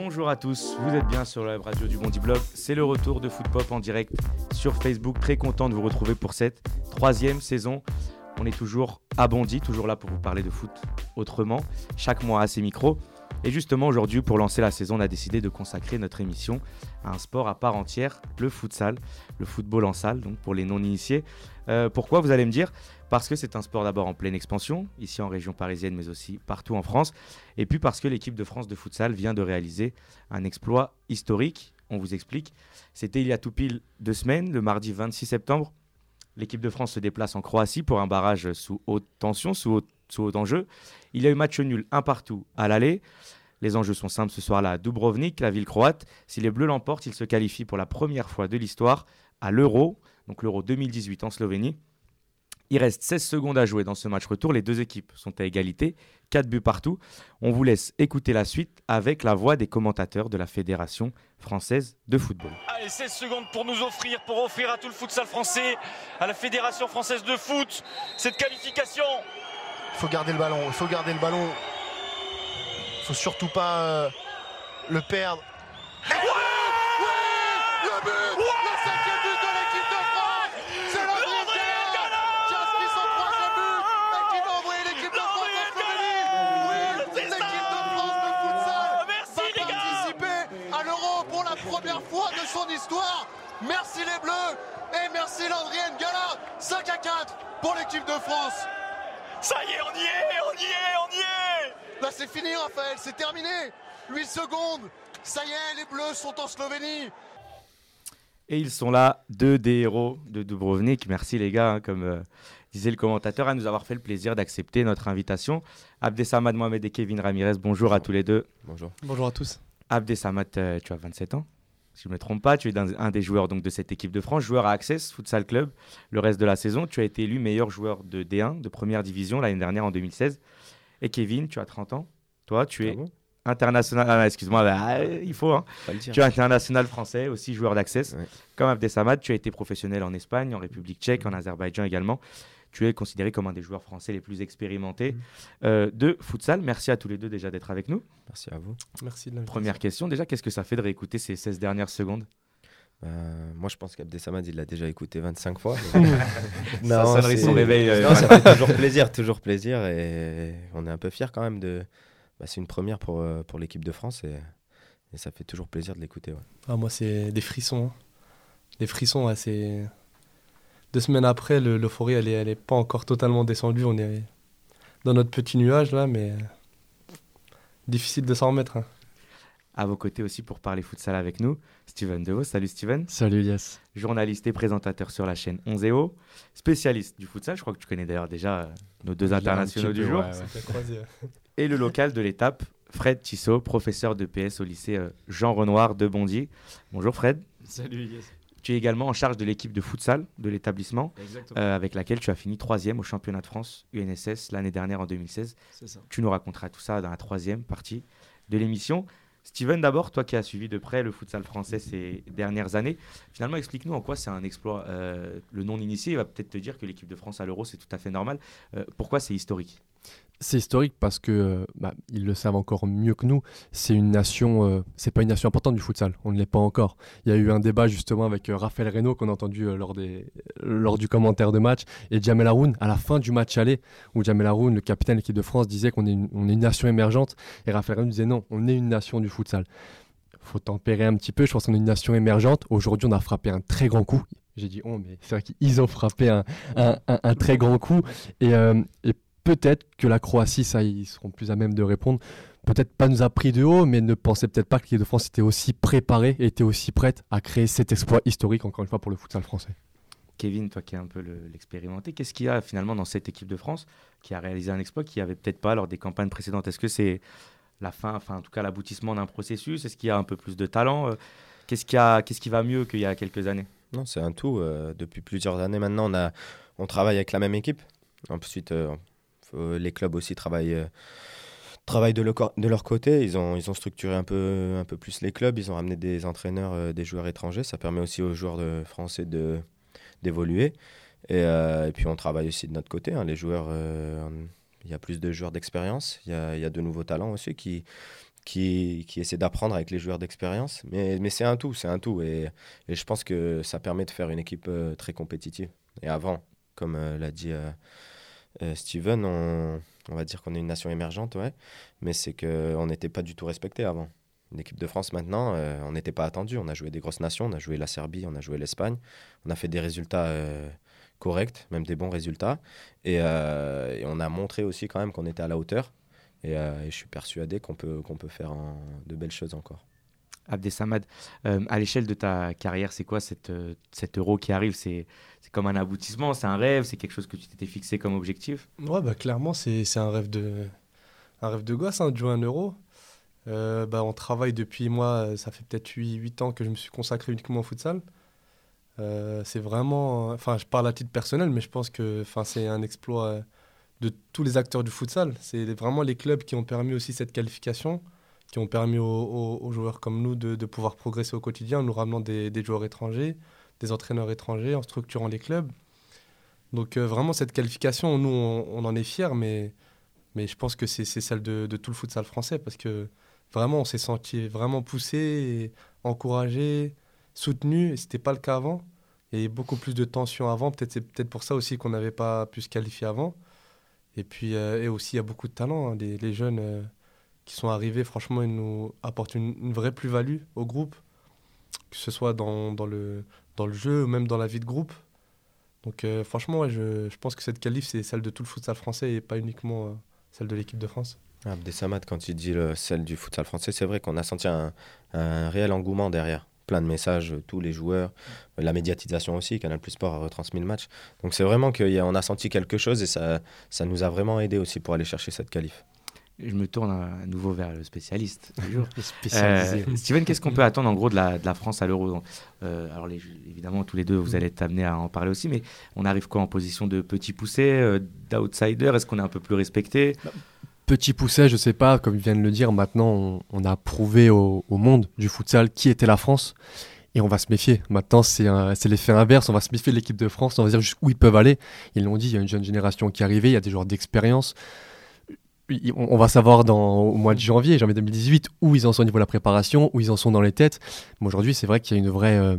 Bonjour à tous, vous êtes bien sur la radio du Bondi Blog. C'est le retour de Foot Pop en direct sur Facebook. Très content de vous retrouver pour cette troisième saison. On est toujours à Bondy, toujours là pour vous parler de foot autrement, chaque mois à ces micros. Et justement, aujourd'hui, pour lancer la saison, on a décidé de consacrer notre émission à un sport à part entière, le futsal, le football en salle, donc pour les non-initiés. Euh, pourquoi, vous allez me dire? Parce que c'est un sport d'abord en pleine expansion, ici en région parisienne, mais aussi partout en France. Et puis parce que l'équipe de France de futsal vient de réaliser un exploit historique. On vous explique. C'était il y a tout pile deux semaines, le mardi 26 septembre. L'équipe de France se déplace en Croatie pour un barrage sous haute tension, sous haute haut enjeu. Il y a eu match nul un partout à l'aller. Les enjeux sont simples ce soir-là à Dubrovnik, la ville croate. Si les Bleus l'emportent, ils se qualifient pour la première fois de l'histoire à l'Euro, donc l'Euro 2018 en Slovénie. Il reste 16 secondes à jouer dans ce match retour. Les deux équipes sont à égalité, 4 buts partout. On vous laisse écouter la suite avec la voix des commentateurs de la Fédération française de football. Allez, 16 secondes pour nous offrir, pour offrir à tout le futsal français, à la Fédération française de foot, cette qualification il faut garder le ballon, il faut garder le ballon. Il faut surtout pas euh, le perdre. Ouais, ouais, le but, son histoire. Merci les Bleus et merci Landry Gala. 5 à 4 pour l'équipe de France. Ça y est, on y est, on y est, on y est Là c'est fini Raphaël, c'est terminé 8 secondes Ça y est, les Bleus sont en Slovénie et ils sont là, deux des héros de Dubrovnik. Merci les gars, hein, comme euh, disait le commentateur, à nous avoir fait le plaisir d'accepter notre invitation. Abdesamad Mohamed et Kevin Ramirez, bonjour, à tous les deux. Bonjour. Bonjour à tous. Abdesamad, euh, tu as 27 ans si je ne me trompe pas, tu es un, des joueurs donc, de cette équipe de France, joueur à Access Futsal Club. Le reste de la saison, tu as été élu meilleur joueur de D1, de première division, l'année dernière en 2016. Et Kevin, tu as 30 ans. Toi, tu es international. Ah, excuse-moi, bah, il faut. Hein. Tu es international français, aussi joueur d'Access. Comme Abdesamad, tu as été professionnel en Espagne, en République tchèque, en Azerbaïdjan également tu es considéré comme un des joueurs français les plus expérimentés mmh. euh, de futsal. Merci à tous les deux déjà d'être avec nous. Merci à vous. Merci Première question, déjà, qu'est-ce que ça fait de réécouter ces 16 dernières secondes? Euh, moi, je pense qu'Abdesamad, il l'a déjà écouté 25 fois. non, ça son réveil. Euh. ça fait toujours plaisir, toujours plaisir. Et on est un peu fiers quand même de. Bah, c'est une première pour, pour l'équipe de France et, ça fait toujours plaisir de l'écouter. Ah, moi, c'est des frissons. Hein. Des frissons, assez deux semaines après, l'euphorie, elle n'est elle est pas encore totalement descendue. On est dans notre petit nuage là, mais difficile de s'en remettre. Hein. À vos côtés aussi pour parler futsal avec nous, Steven Dehaut. Salut Steven. Salut Yes. Journaliste et présentateur sur la chaîne 11 spécialiste du futsal. Je crois que tu connais d'ailleurs déjà euh, nos deux internationaux du jour. Et le local de l'étape, Fred Tissot, professeur de PS au lycée euh, Jean Renoir de Bondy. Bonjour Fred. Salut Yes. Tu es également en charge de l'équipe de futsal de l'établissement, euh, avec laquelle tu as fini troisième au championnat de France UNSS l'année dernière en 2016. Ça. Tu nous raconteras tout ça dans la troisième partie de l'émission. Steven, d'abord, toi qui as suivi de près le futsal français ces dernières années, finalement, explique-nous en quoi c'est un exploit. Euh, le non-initié va peut-être te dire que l'équipe de France à l'Euro, c'est tout à fait normal. Euh, pourquoi c'est historique? C'est historique parce que euh, bah, ils le savent encore mieux que nous. C'est une nation, euh, c'est pas une nation importante du futsal. On ne l'est pas encore. Il y a eu un débat justement avec euh, Raphaël Reynaud qu'on a entendu lors des lors du commentaire de match et Jamel Haroun à la fin du match aller où Jamel Haroun, le capitaine de l'équipe de France, disait qu'on est, une, on est une nation émergente et Raphaël Reynaud disait non, on est une nation du futsal. Faut tempérer un petit peu. Je pense qu'on est une nation émergente. Aujourd'hui, on a frappé un très grand coup. J'ai dit oh mais c'est vrai qu'ils ont frappé un, un, un, très grand coup et peut-être que la Croatie, ça, ils seront plus à même de répondre, peut-être pas nous a pris de haut, mais ne pensait peut-être pas que l'équipe de France était aussi préparée et était aussi prête à créer cet exploit historique, encore une fois, pour le futsal français. Kevin, toi qui es un peu l'expérimenté, qu'est-ce qu'il y a finalement dans cette équipe de France qui a réalisé un exploit qui n'y avait peut-être pas lors des campagnes précédentes? Est-ce que c'est la fin, enfin en tout cas l'aboutissement d'un processus? Est-ce qu'il y a un peu plus de talent? Euh, Qu'est-ce qui, qu'est-ce qui va mieux qu'il y a quelques années? Non, c'est un tout. Euh, depuis plusieurs années maintenant, on, a, on travaille avec la même équipe. Ensuite, euh, les clubs aussi travaillent, euh, travaillent de, leur côté. Ils ont, ils ont structuré un peu, un peu plus les clubs. Ils ont ramené des entraîneurs, euh, des joueurs étrangers. Ça permet aussi aux joueurs français de, d'évoluer. Et, euh, puis on travaille aussi de notre côté. Hein. Les joueurs, il y a plus de joueurs d'expérience. Il y a, y a, de nouveaux talents aussi qui, qui, qui essaie d'apprendre avec les joueurs d'expérience. Mais, mais c'est un tout, c'est un tout. Et, et, je pense que ça permet de faire une équipe euh, très compétitive. Et avant, comme euh, l'a dit euh, Steven, on, va dire qu'on est une nation émergente, ouais. Mais c'est qu'on n'était pas du tout respecté avant. L'équipe de France maintenant, on n'était pas attendu. On a joué des grosses nations, on a joué la Serbie, on a joué l'Espagne. On a fait des résultats corrects, même des bons résultats. Et, on a montré aussi quand même qu'on était à la hauteur. Euh, et, je suis persuadé qu'on peut, qu'on peut faire de belles choses encore. Abdesamad, euh, à l'échelle de ta carrière, c'est quoi euh, cet euro qui arrive? C'est comme un aboutissement, c'est un rêve, c'est quelque chose que tu t'étais fixé comme objectif? Ouais, bah, clairement, c'est un rêve de, un rêve de gosse hein, de jouer un euro. bah, on travaille depuis moi, ça fait peut-être 8, 8, ans que je me suis consacré uniquement au futsal. c'est vraiment, enfin, je parle à titre personnel, mais je pense que c'est un exploit de tous les acteurs du futsal. C'est vraiment les clubs qui ont permis aussi cette qualification, qui ont permis aux, joueurs comme nous de, pouvoir progresser au quotidien en nous ramenant des, joueurs étrangers, des entraîneurs étrangers, en structurant les clubs. Donc euh, vraiment cette qualification, nous on, en est fiers, mais, mais je pense que c'est celle de, tout le futsal français parce que vraiment on s'est senti vraiment poussé, encouragé, soutenu, et ce n'était pas le cas avant. Avait beaucoup plus de tension avant, peut-être c'est peut-être pour ça aussi qu'on n'avait pas pu se qualifier avant. Et puis, euh, et aussi, il y a beaucoup de talents. Hein. Les, jeunes euh, qui sont arrivés, franchement, ils nous apportent une, vraie plus-value au groupe, que ce soit dans, dans, le, dans le jeu ou même dans la vie de groupe. Donc, euh, franchement, je, je, pense que cette qualif, c'est celle de tout le futsal français et pas uniquement celle de l'équipe de France. Abdesamad, quand il dit le, celle du futsal français, c'est vrai qu'on a senti un, réel engouement derrière plein de messages, tous les joueurs, la médiatisation aussi, Canal Plus Sport a retransmis le match. Donc c'est vraiment qu'on a, a senti quelque chose et ça, ça nous a vraiment aidé aussi pour aller chercher cette qualif. Je me tourne à nouveau vers le spécialiste. euh, Steven, qu'est-ce qu'on peut attendre en gros de la, de la France à l'Euro euh, Alors les, évidemment, tous les deux, vous allez être amenés à en parler aussi, mais on arrive quoi en position de petit poussé, euh, d'outsider? Est-ce qu'on est un peu plus respecté? Bah, Petit pousset, je sais pas, comme vient de le dire, maintenant on, a prouvé au, monde du futsal qui était la France et on va se méfier. Maintenant c'est l'effet inverse, on va se méfier de l'équipe de France, on va dire juste où ils peuvent aller. Ils l'ont dit, il y a une jeune génération qui est arrivée, il y a des joueurs d'expérience. On, va savoir dans, au mois de janvier, janvier 2018, où ils en sont au niveau de la préparation, où ils en sont dans les têtes. Mais aujourd'hui, c'est vrai qu'il y a une vraie, euh,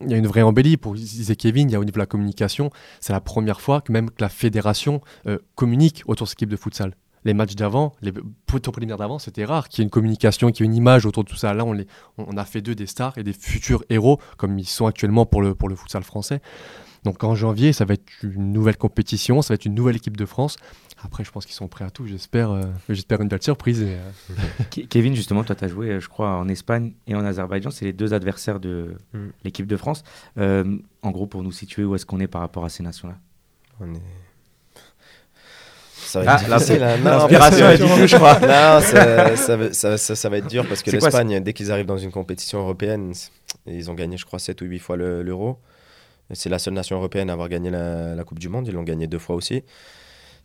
il y a une vraie embellie pour disait Kevin, il y a au niveau de la communication, c'est la première fois que même la fédération euh, communique autour de cette équipe de futsal les matchs d'avant, les tours préliminaires d'avant, c'était rare qu'il y ait une communication, qu'il y ait une image autour de tout ça. Là, on, les, on a fait d'eux des stars et des futurs héros, comme ils sont actuellement pour le, pour le futsal français. Donc en janvier, ça va être une nouvelle compétition, ça va être une nouvelle équipe de France. Après, je pense qu'ils sont prêts à tout. J'espère, euh, j'espère une belle surprise. Et, euh, Kevin, justement, toi, tu as joué, euh, je crois, en Espagne et en Azerbaïdjan. C'est les deux adversaires de mm. l'équipe de France. en gros, pour nous situer, où est-ce qu'on est par rapport à ces nations-là? On est ça va être ah, difficile. Hein. L'inspiration est du je crois. Non, ça, ça, ça, va être dur parce que l'Espagne, dès qu'ils arrivent dans une compétition européenne, ils ont gagné, je crois, 7 ou 8 fois l'Euro. C'est la seule nation européenne à avoir gagné la, la Coupe du Monde. Ils l'ont gagné deux fois aussi.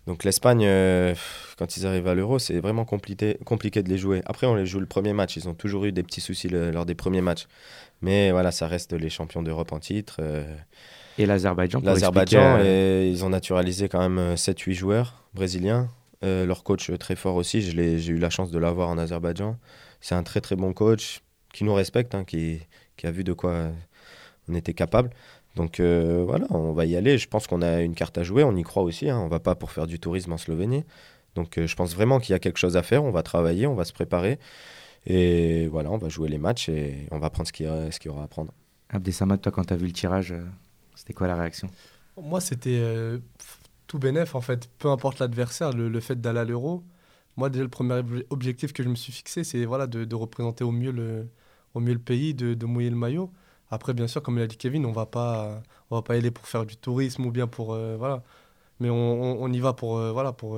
Donc l'Espagne, euh, quand ils arrivent à l'Euro, c'est vraiment compliqué, compliqué de les jouer. Après, on les joue le premier match. Ils ont toujours eu des petits soucis lors des premiers matchs. Mais voilà, ça reste les champions d'Europe en titre. Euh, et l'Azerbaïdjan L'Azerbaïdjan, euh, ils ont naturalisé quand même 7-8 joueurs brésiliens. Leur coach très fort aussi, j'ai eu la chance de l'avoir en Azerbaïdjan. C'est un très très bon coach qui nous respecte, hein, qui, qui, a vu de quoi on était capable. Donc euh, voilà, on va y aller. Je pense qu'on a une carte à jouer, on y croit aussi. Hein. On va pas pour faire du tourisme en Slovénie. Donc je pense vraiment qu'il y a quelque chose à faire. On va travailler, on va se préparer. Et voilà, on va jouer les matchs et on va prendre ce qu'il y, aura à prendre. Abdesamad, toi, quand tu as vu le tirage, c'était quoi la réaction? Moi, c'était euh, tout bénef, en fait. Peu importe l'adversaire, le, fait d'aller à l'euro. Moi, déjà, le premier objectif que je me suis fixé, c'est voilà, de, représenter au mieux le, au mieux le pays, de, mouiller le maillot. Après, bien sûr, comme l'a dit Kevin, on va pas, on va pas y aller pour faire du tourisme ou bien pour euh, voilà. Mais on, on, y va pour euh, voilà pour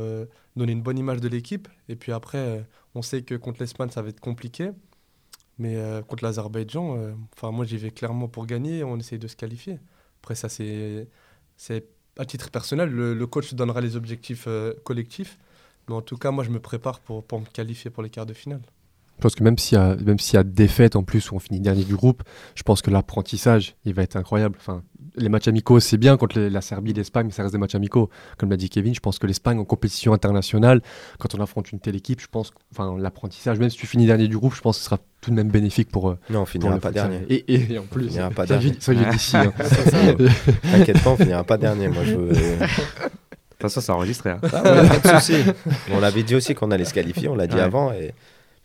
donner une bonne image de l'équipe. Et puis après, on sait que contre l'Espagne, ça va être compliqué. Mais contre l'Azerbaïdjan, enfin moi j'y vais clairement pour gagner. On essaye de se qualifier. Après, ça, c'est à titre personnel. Le, coach donnera les objectifs euh, collectifs. Mais en tout cas, moi, je me prépare pour, pour me qualifier pour les quarts de finale. Je pense que même s'il y, a, y a défaite en plus où on finit dernier du groupe, je pense que l'apprentissage, il va être incroyable. Enfin, les matchs amicaux, c'est bien contre les- la Serbie, l'Espagne, mais ça reste des matchs amicaux. Comme l'a dit Kevin, je pense que l'Espagne en compétition internationale, quand on affronte une telle équipe, je pense, que- enfin, l'apprentissage, même si tu finis dernier du groupe, je pense que ce sera tout de même bénéfique pour. euh, Non, on finira pas dernier. Et, et- et en plus, finira pas ça, dernier. ça, j'ai dit si, hein. T'inquiète pas, on finira pas dernier. Moi, je veux- Attention, ça enregistré. hein. Ah ouais, pas de souci. On l'avait dit aussi qu'on allait se qualifier, on l'a dit Ouais. avant et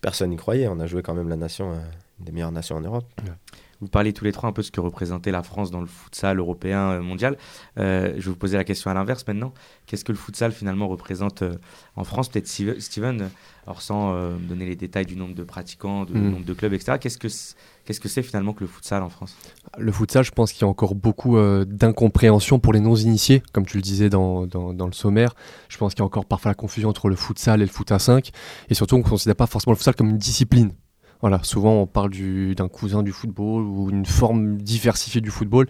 personne n'y croyait. On a joué quand même la nation, euh, des meilleures nations en Europe. Vous parlez tous les trois un peu de ce que représentait la France dans le futsal européen, euh, mondial. Euh, je vais vous poser la question à l'inverse maintenant. Qu'est-ce que le futsal finalement représente euh, en France? Peut-être Steve- Steven, alors sans euh, donner les détails du nombre de pratiquants, du Mm. nombre de clubs, etc. Qu'est-ce que c- qu'est-ce que c'est finalement que le futsal en France? Le futsal, je pense qu'il y a encore beaucoup euh, d'incompréhension pour les non-initiés, comme tu le disais dans, dans, dans le sommaire. Je pense qu'il y a encore parfois la confusion entre le futsal et le foot à 5. Et surtout, on ne considère pas forcément le futsal comme une discipline. Voilà, souvent on parle du- d'un cousin du football ou une forme diversifiée du football.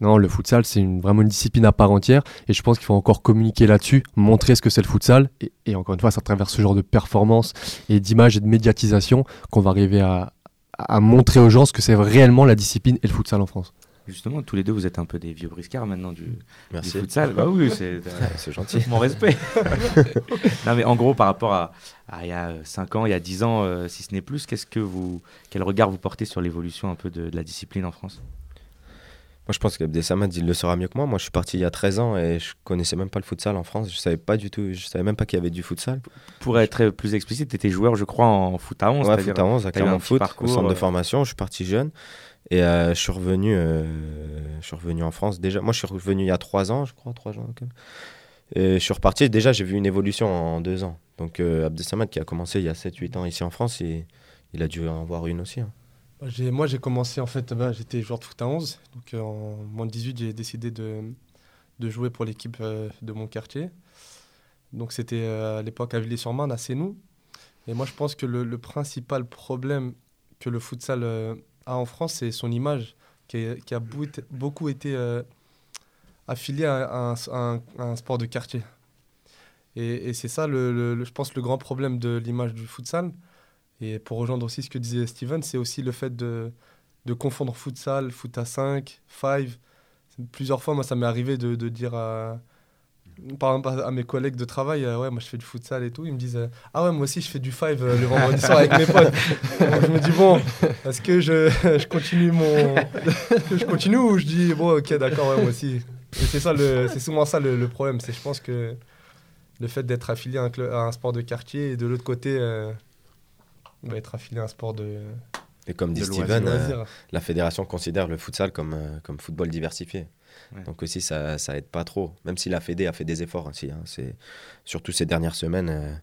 Non, le futsal, c'est vraiment une discipline à part entière. Et je pense qu'il faut encore communiquer là-dessus, montrer ce que c'est le futsal. Et, et encore une fois, c'est à travers ce genre de performance et d'image et de médiatisation qu'on va arriver à, à montrer aux gens ce que c'est réellement la discipline et le futsal en France. Justement, tous les deux, vous êtes un peu des vieux briscards maintenant du, du Merci. futsal. Bah oui, c'est Ouais, C'est gentil. mon respect. non, mais en gros, par rapport à, à il y a 5 ans, il y a 10 ans, euh, si ce n'est plus, qu'est-ce que vous, quel regard vous portez sur l'évolution un peu de, de la discipline en France? Moi, je pense qu'Abdesamad, il le saura mieux que moi. Moi, je suis parti il y a 13 ans et je connaissais même pas le futsal en France. Je savais pas du tout, je savais même pas qu'il y avait du futsal. Pour être plus explicite, tu étais joueur, je crois, en foot à 11. Ouais, foot à 11, à Clermont Foot, parcours, au centre euh, de formation. Je suis parti jeune et euh, je suis revenu, euh, je suis revenu en France déjà. Moi, je suis revenu il y a 3 ans, je crois, 3 ans. Et je suis reparti. Déjà, j'ai vu une évolution en 2 ans. Donc, euh, Abdesamad, qui a commencé il y a 7-8 ans ici en France, il, a dû en voir une aussi. hein. Bah, Moi, j'ai commencé, en fait, bah, j'étais joueur de foot à 11. Donc, euh, en moins de 18, j'ai décidé de, de jouer pour l'équipe de mon quartier. Donc, c'était à l'époque à Villiers-sur-Marne, à Sénou. Et moi, je pense que le, le principal problème que le futsal a en France, c'est son image, qui, a beaucoup été euh, affiliée à un, sport de quartier. Et, c'est ça, je pense, le grand problème de l'image du futsal. Et pour rejoindre aussi ce que disait Steven, c'est aussi le fait de, de confondre futsal, foot à 5, 5. Plusieurs fois, moi, ça m'est arrivé de, de dire à, par exemple, à mes collègues de travail, euh, ouais, moi je fais du futsal et tout. Ils me disent, euh, ah ouais, moi aussi je fais du 5 le vendredi soir avec mes potes. Donc, je me dis, bon, est-ce que je, je continue mon. je continue ou je dis, bon, ok, d'accord, ouais, moi aussi. C'est ça, le- c'est souvent ça le, le problème. C'est, je pense que le fait d'être affilié à un, club- à un sport de quartier et de l'autre côté, euh, bah, être affilié à un sport de, Et comme dit Steven, euh, la fédération considère le futsal comme, euh, comme football diversifié. Ouais. Donc aussi, ça, ça aide pas trop. Même si la Fédé a fait des efforts aussi. hein. C'est surtout ces dernières semaines euh,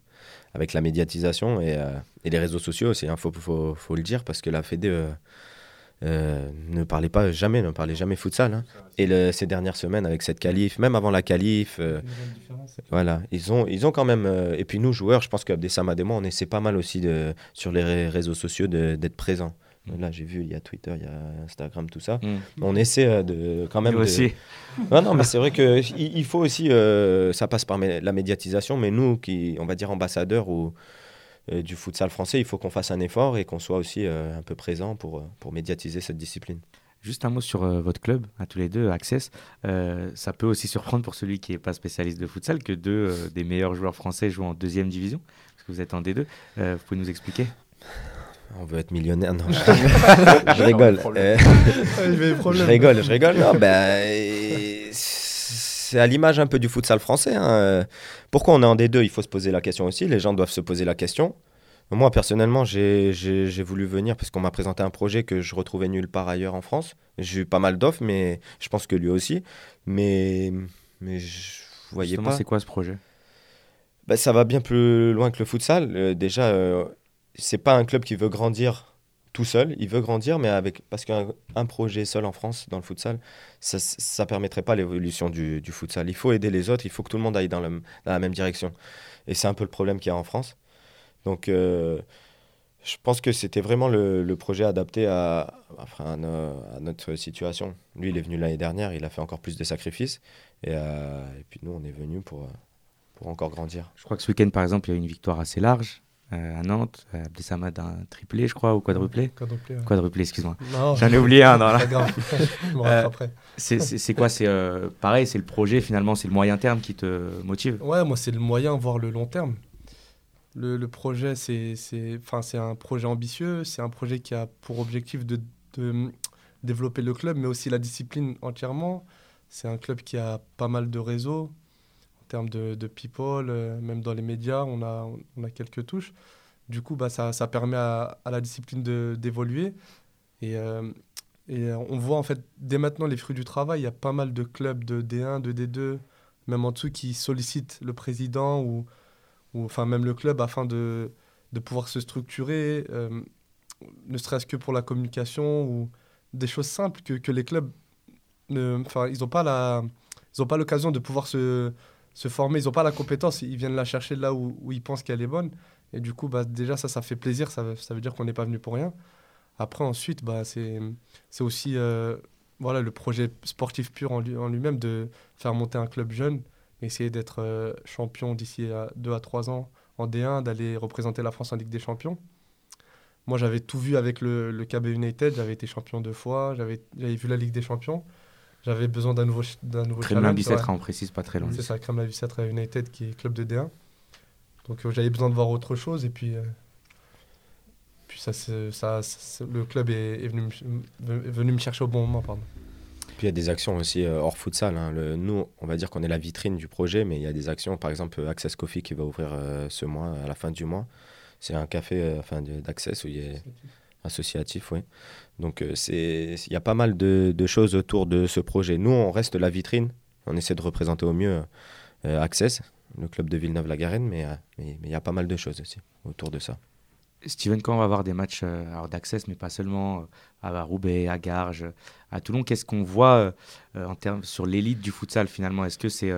avec la médiatisation et, euh, et les réseaux sociaux aussi. Il faut, faut, faut le dire parce que la Fédé euh, euh, ne parlait pas jamais, ne parlait jamais futsal. hein. Et le- ces dernières semaines avec cette qualif, même avant la qualif, euh, voilà, ils ont, ils ont quand même. euh, et puis nous, joueurs, je pense qu'Abdessamad et moi, on essaie pas mal aussi de, sur les ré- réseaux sociaux d'être présents. Là, j'ai vu, il y a Twitter, il y a Instagram, tout ça. Mm. On essaie euh, de quand même. Nous de- aussi. Non, non, mais c'est vrai que il, faut aussi. euh, ça passe par la médiatisation, mais nous, qui, on va dire ambassadeurs ou euh, du futsal français, il faut qu'on fasse un effort et qu'on soit aussi euh, un peu présent pour, pour médiatiser cette discipline. Juste un mot sur euh, votre club, à tous les deux, Access. Euh, ça peut aussi surprendre pour celui qui n'est pas spécialiste de futsal que deux euh, des meilleurs joueurs français jouent en deuxième division, parce que vous êtes en D2. Euh, vous pouvez nous expliquer? On veut être millionnaire, non Je rigole. Euh, je rigole, je rigole. Non, ben, et c'est à l'image un peu du futsal français. hein. Pourquoi on est en D2 Il faut se poser la question aussi. Les gens doivent se poser la question. Moi, personnellement, j'ai j'ai- j'ai voulu venir parce qu'on m'a présenté un projet que je retrouvais nulle part ailleurs en France. J'ai eu pas mal d'offres, mais je pense que lui aussi. Mais, mais je voyais Justement, pas. c'est quoi ce projet? Bah, ça va bien plus loin que le futsal. Euh, déjà, euh, c'est pas un club qui veut grandir tout seul. Il veut grandir, mais avec parce qu'un un projet seul en France dans le futsal, ça, ça permettrait pas l'évolution du, du futsal. Il faut aider les autres. Il faut que tout le monde aille dans, la même direction. Et c'est un peu le problème qu'il y a en France. Donc, euh, je pense que c'était vraiment le, projet adapté à, notre situation. Lui, il est venu l'année dernière. Il a fait encore plus de sacrifices. Et, euh, et puis nous, on est venu pour, pour encore grandir. Je crois que ce week-end, par exemple, il y a eu une victoire assez large. Euh, à Nantes. Euh, Abdesamad un triplé, je crois, ou quadruplé Quadruplé, ouais. Quadruplé, excuse-moi. J'en ai oublié un dans la. Euh. C'est- quoi C'est euh, pareil, c'est le projet finalement, c'est le moyen terme qui te motive? Ouais, moi, c'est le moyen, voire le long terme. Le, le projet, c'est un projet ambitieux, c'est un projet qui a pour objectif de, de développer le club, mais aussi la discipline entièrement. C'est un club qui a pas mal de réseaux termes de, people, euh, même dans les médias, on a, on a quelques touches. Du coup, bah, ça, ça permet à, la discipline d'évoluer. Et, euh, et euh, on voit en fait dès maintenant les fruits du travail. Il y a pas mal de clubs de D1, de D2, même en dessous, qui sollicitent le président ou, ou enfin même le club afin de, de pouvoir se structurer, ne serait-ce que pour la communication ou des choses simples que, que les clubs, enfin ils n'ont pas l'occasion de pouvoir se, se former, ils n'ont pas la compétence, ils viennent la chercher là où, ils pensent qu'elle est bonne. Et du coup, bah, déjà ça, ça fait plaisir, ça, ça veut dire qu'on n'est pas venu pour rien. Après, ensuite, bah, c'est aussi euh, voilà, le projet sportif pur en, lui- en lui-même de faire monter un club jeune, essayer d'être euh, champion d'ici à 2 à 3 ans en D1, d'aller représenter la France en Ligue des Champions. Moi, j'avais tout vu avec le, le KB United, j'avais été champion deux fois, j'avais vu la Ligue des Champions. J'avais besoin d'un nouveau, d'un nouveau Kremlin challenge. Bicêtre, ouais. on précise pas très loin. C'est ça, Kremlin Bicêtre United qui est club de D1. Donc euh, j'avais besoin de voir autre chose et puis, euh, puis ça, c'est- ça, le club est, est venu, me- est venu me chercher au bon moment. Pardon. Puis il y a des actions aussi euh, hors futsal. hein. Le- nous, on va dire qu'on est la vitrine du projet, mais il y a des actions, par exemple Access Coffee qui va ouvrir euh, ce mois, à la fin du mois. C'est un café euh, enfin, d'Access où il y a associatif, oui. Donc euh, il y a pas mal de, choses autour de ce projet. Nous, on reste la vitrine. On essaie de représenter au mieux euh, Access, le club de Villeneuve-la-Garenne, mais euh, mais il y a pas mal de choses aussi autour de ça. Steven, quand on va avoir des matchs euh, d'access, mais pas seulement à Roubaix, à Garges, à Toulon, qu'est-ce qu'on voit en termes sur l'élite du futsal finalement? Est-ce que c'est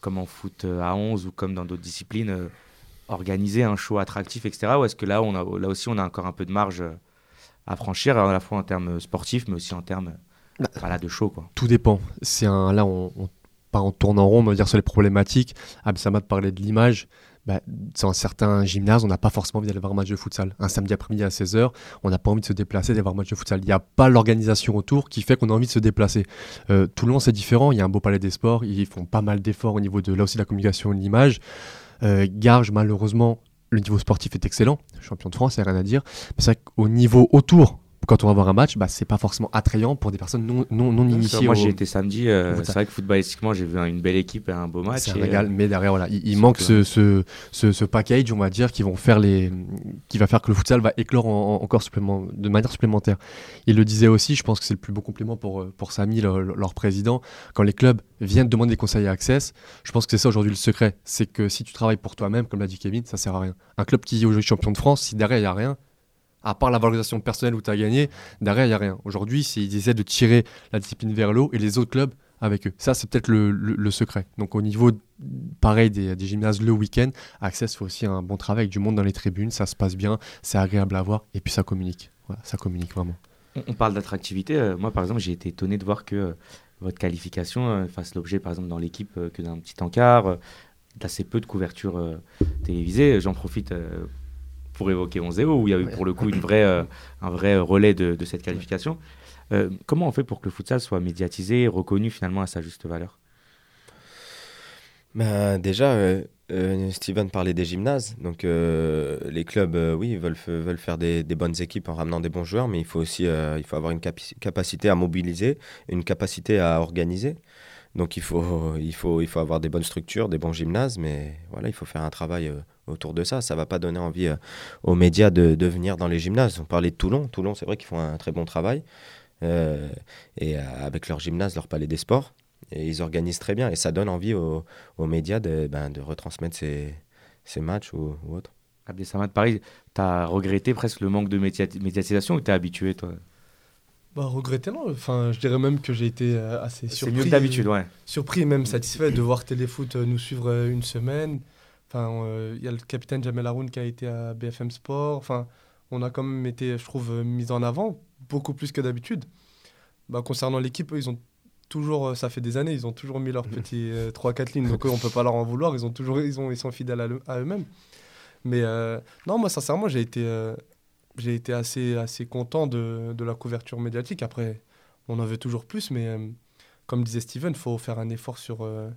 comme en foot à 11 ou comme dans d'autres disciplines, organiser un show attractif, etc. Ou est-ce que là, on a, là aussi, on a encore un peu de marge euh, à franchir, à la fois en termes sportifs, mais aussi en termes euh, voilà, de show quoi. Tout dépend. C'est un, là, on, on part en tourne en rond, on va dire sur les problématiques. Absamad parlait de l'image. Bah, dans certains gymnases, on n'a pas forcément envie d'aller voir un match de futsal. Un samedi après-midi à 16h, on n'a pas envie de se déplacer, d'aller voir un match de futsal. Il n'y a pas l'organisation autour qui fait qu'on a envie de se déplacer. Euh, Toulon, c'est différent. Il y a un beau palais des sports. Ils font pas mal d'efforts au niveau de là aussi de la communication et de l'image. Euh, Garges, malheureusement, le niveau sportif est excellent. Champion de France, il n'y a rien à dire. C'est vrai qu'au niveau autour, quand on va voir un match, bah, c'est pas forcément attrayant pour des personnes non, non, non initiées. Moi, au- j'ai été samedi. euh, c'est vrai que footballistiquement, j'ai vu un- une belle équipe et un beau match. C'est un régal, euh, mais derrière, voilà, il, manque que- ce, ce, ce, ce package, on va dire, qui, vont faire les, qui va faire que le futsal va éclore en- en- encore supplément, de manière supplémentaire. Il le disait aussi, je pense que c'est le plus beau compliment pour, euh, pour Samy, le- le- leur président, quand les clubs viennent demander des conseils à Access, je pense que c'est ça aujourd'hui le secret, c'est que si tu travailles pour toi-même, comme l'a dit Kevin, ça sert à rien. Un club qui est aujourd'hui champion de France, si derrière il n'y a rien, à part la valorisation personnelle où tu as gagné, derrière il n'y a rien. Aujourd'hui, ils essaient de tirer la discipline vers le haut et les autres clubs avec eux. Ça, c'est peut-être le, secret. Donc, au niveau, pareil, des, des gymnases le week-end, Access fait aussi un bon travail avec du monde dans les tribunes. Ça se passe bien, c'est agréable à voir et puis ça communique. Ça communique vraiment. On, parle d'attractivité. euh, moi, par exemple, j'ai été étonné de voir que euh, votre qualification euh, fasse l'objet, par exemple, dans l'équipe, que d'un petit encart, d'assez peu de couverture télévisée. J'en profite pour évoquer 11 où il y a eu pour le coup une vraie, euh, un vrai relais de, de cette qualification. Euh, comment on fait pour que le futsal soit médiatisé et reconnu finalement à sa juste valeur? Ben, déjà, euh, Steven parlait des gymnases. Donc, les clubs, oui, veulent, faire des, des bonnes équipes en ramenant des bons joueurs, mais il faut aussi il faut avoir une capacité à mobiliser, une capacité à organiser. Donc, il faut, il, faut, il faut avoir des bonnes structures, des bons gymnases, mais voilà, il faut faire un travail autour de ça. Ça ne va pas donner envie euh, aux médias de, de venir dans les gymnases. On parlait de Toulon. Toulon, c'est vrai qu'ils font un très bon travail. euh, et euh, avec leur gymnase, leur palais des sports. Et ils organisent très bien. Et ça donne envie aux, aux médias de, ben, de retransmettre ces, ces matchs ou, ou autres. Abdesamad, pareil, tu as regretté presque le manque de média- médiatisation ou t'es habitué, toi? Bah, regretter, non. Enfin, je dirais même que j'ai été assez C'est surpris. mieux que d'habitude, ouais. surpris et même satisfait de voir Téléfoot nous suivre une semaine. Enfin, euh, il y a le capitaine Jamel Haroun qui a été à BFM Sport. Enfin, on a quand même été, je trouve, euh, mis en avant beaucoup plus que d'habitude. Bah, concernant l'équipe, ils ont toujours, euh, ça fait des années, ils ont toujours mis leurs petits euh, 3-4 lignes. Donc eux, on peut pas leur en vouloir. Ils ont toujours, ils ont, ils sont fidèles à, le- à eux-mêmes. Mais euh, non, moi, sincèrement, j'ai été, euh, j'ai été assez, assez content de, de la couverture médiatique. Après, on en veut toujours plus, mais euh, comme disait Steven, il faut faire un effort sur, euh,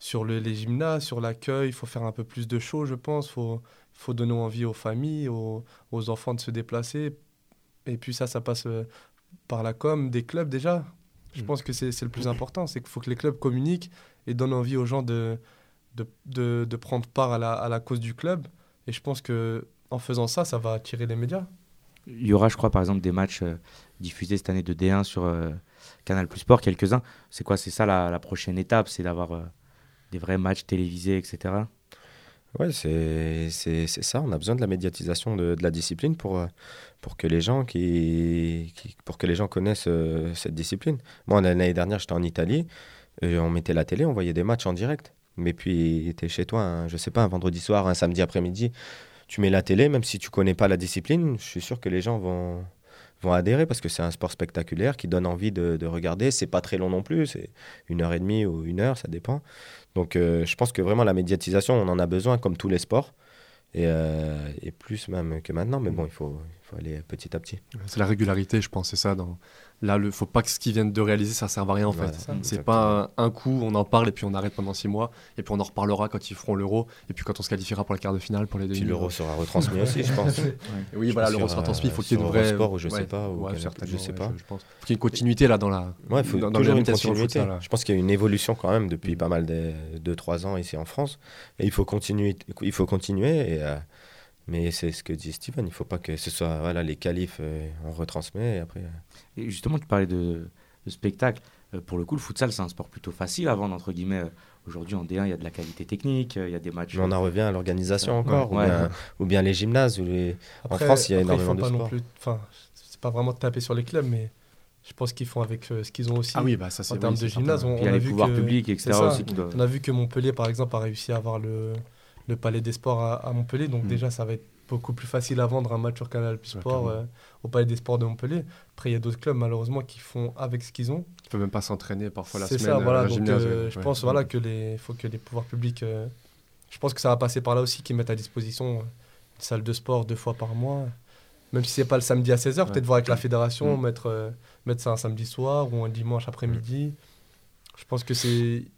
sur le- les gymnases, sur l'accueil. Il faut faire un peu plus de show, je pense. Il faut, faut donner envie aux familles, aux, aux enfants de se déplacer. Et puis ça, ça passe euh, par la com des clubs déjà. Je Mm. pense que c'est c'est le plus important. C'est qu'il faut que les clubs communiquent et donnent envie aux gens de, de, de, de prendre part à la, à la cause du club. Et je pense que en faisant ça, ça va attirer les médias. Il y aura, je crois, par exemple, des matchs euh, diffusés cette année de D1 sur euh, Canal Plus Sport, quelques-uns. C'est quoi? C'est ça la, la prochaine étape C'est d'avoir euh, des vrais matchs télévisés, etc. Ouais, c'est ça. On a besoin de la médiatisation de, la discipline pour, euh, pour, que les gens qui, pour que les gens connaissent euh, cette discipline. Moi, l'année dernière, j'étais en Italie. et on mettait la télé, on voyait des matchs en direct. Mais puis, tu es chez toi, un- je sais pas, un vendredi soir, un samedi après-midi, tu mets la télé, même si tu connais pas la discipline, je suis sûr que les gens vont, vont adhérer parce que c'est un sport spectaculaire qui donne envie de, de regarder. C'est pas très long non plus, c'est une heure et demie ou une heure, ça dépend. Donc euh, je pense que vraiment la médiatisation, on en a besoin comme tous les sports. Et, euh, et plus même que maintenant, mais bon, il faut, faut aller petit à petit. C'est la régularité, je pense, c'est ça. Dans... Là, le faut pas que ce qu'ils viennent de réaliser, ça serve à rien en Voilà, fait. C'est pas un, un coup, on en parle et puis on arrête pendant six mois, et puis on en reparlera quand ils feront l'euro, et puis quand on se qualifiera pour le quart de finale, pour les Puis demi. l'euro sera retransmis aussi, je pense. Oui, Je voilà, l'euro sera transmis, il faut euh, qu'il y ait une vraie. Ou je sais pas, ou je sais pas. Je, pense. faut qu'il y ait une continuité là dans la. Ouais, il faut dans, dans toujours une l'imitation au continuité. Je pense qu'il y a une évolution quand même depuis pas mal de 2-3 ans ici en France. Et il faut continuer. Il faut continuer et, euh, mais c'est ce que dit Steven, il ne faut pas que ce soit voilà, les qualifs, euh, on retransmet et après. euh, Et justement, tu parlais de, de spectacle. Euh, pour le coup, le futsal, c'est un sport plutôt facile à vendre, entre guillemets. Euh, Aujourd'hui, en D1, il y a de la qualité technique, euh, il y a des matchs. Mais on en revient à l'organisation encore, Ouais. ou, bien, ou bien les gymnases. Ou les... Après- France, il y a après, énormément de pas non sports. plus- Enfin, c'est pas vraiment de taper sur les clubs, mais je pense qu'ils font avec euh, ce qu'ils ont aussi. Ah oui, bah ça c'est En termes oui, de c'est gymnase, certain. on, on a vu que- publics, etc. aussi. doivent- On a vu que Montpellier, par exemple, a réussi à avoir le, le Palais des Sports à, à Montpellier. Donc Mm. déjà, ça va être beaucoup plus facile à vendre un match sur Canal Plus Ouais, Sport euh, au Palais des Sports de Montpellier. Après, il y a d'autres clubs, malheureusement, qui font avec ce qu'ils ont. Tu peux même pas s'entraîner parfois la C'est semaine. ça, euh, voilà. la Donc, euh, ouais. je Ouais. pense voilà, que les, faut que les pouvoirs publics. euh, je pense que ça va passer par là aussi, qu'ils mettent à disposition euh, une salle de sport deux fois par mois. Même si c'est pas le samedi à 16h, Ouais. peut-être voir avec la fédération, Mm. mettre, euh, mettre ça un samedi soir ou un dimanche après-midi. Je pense que c'est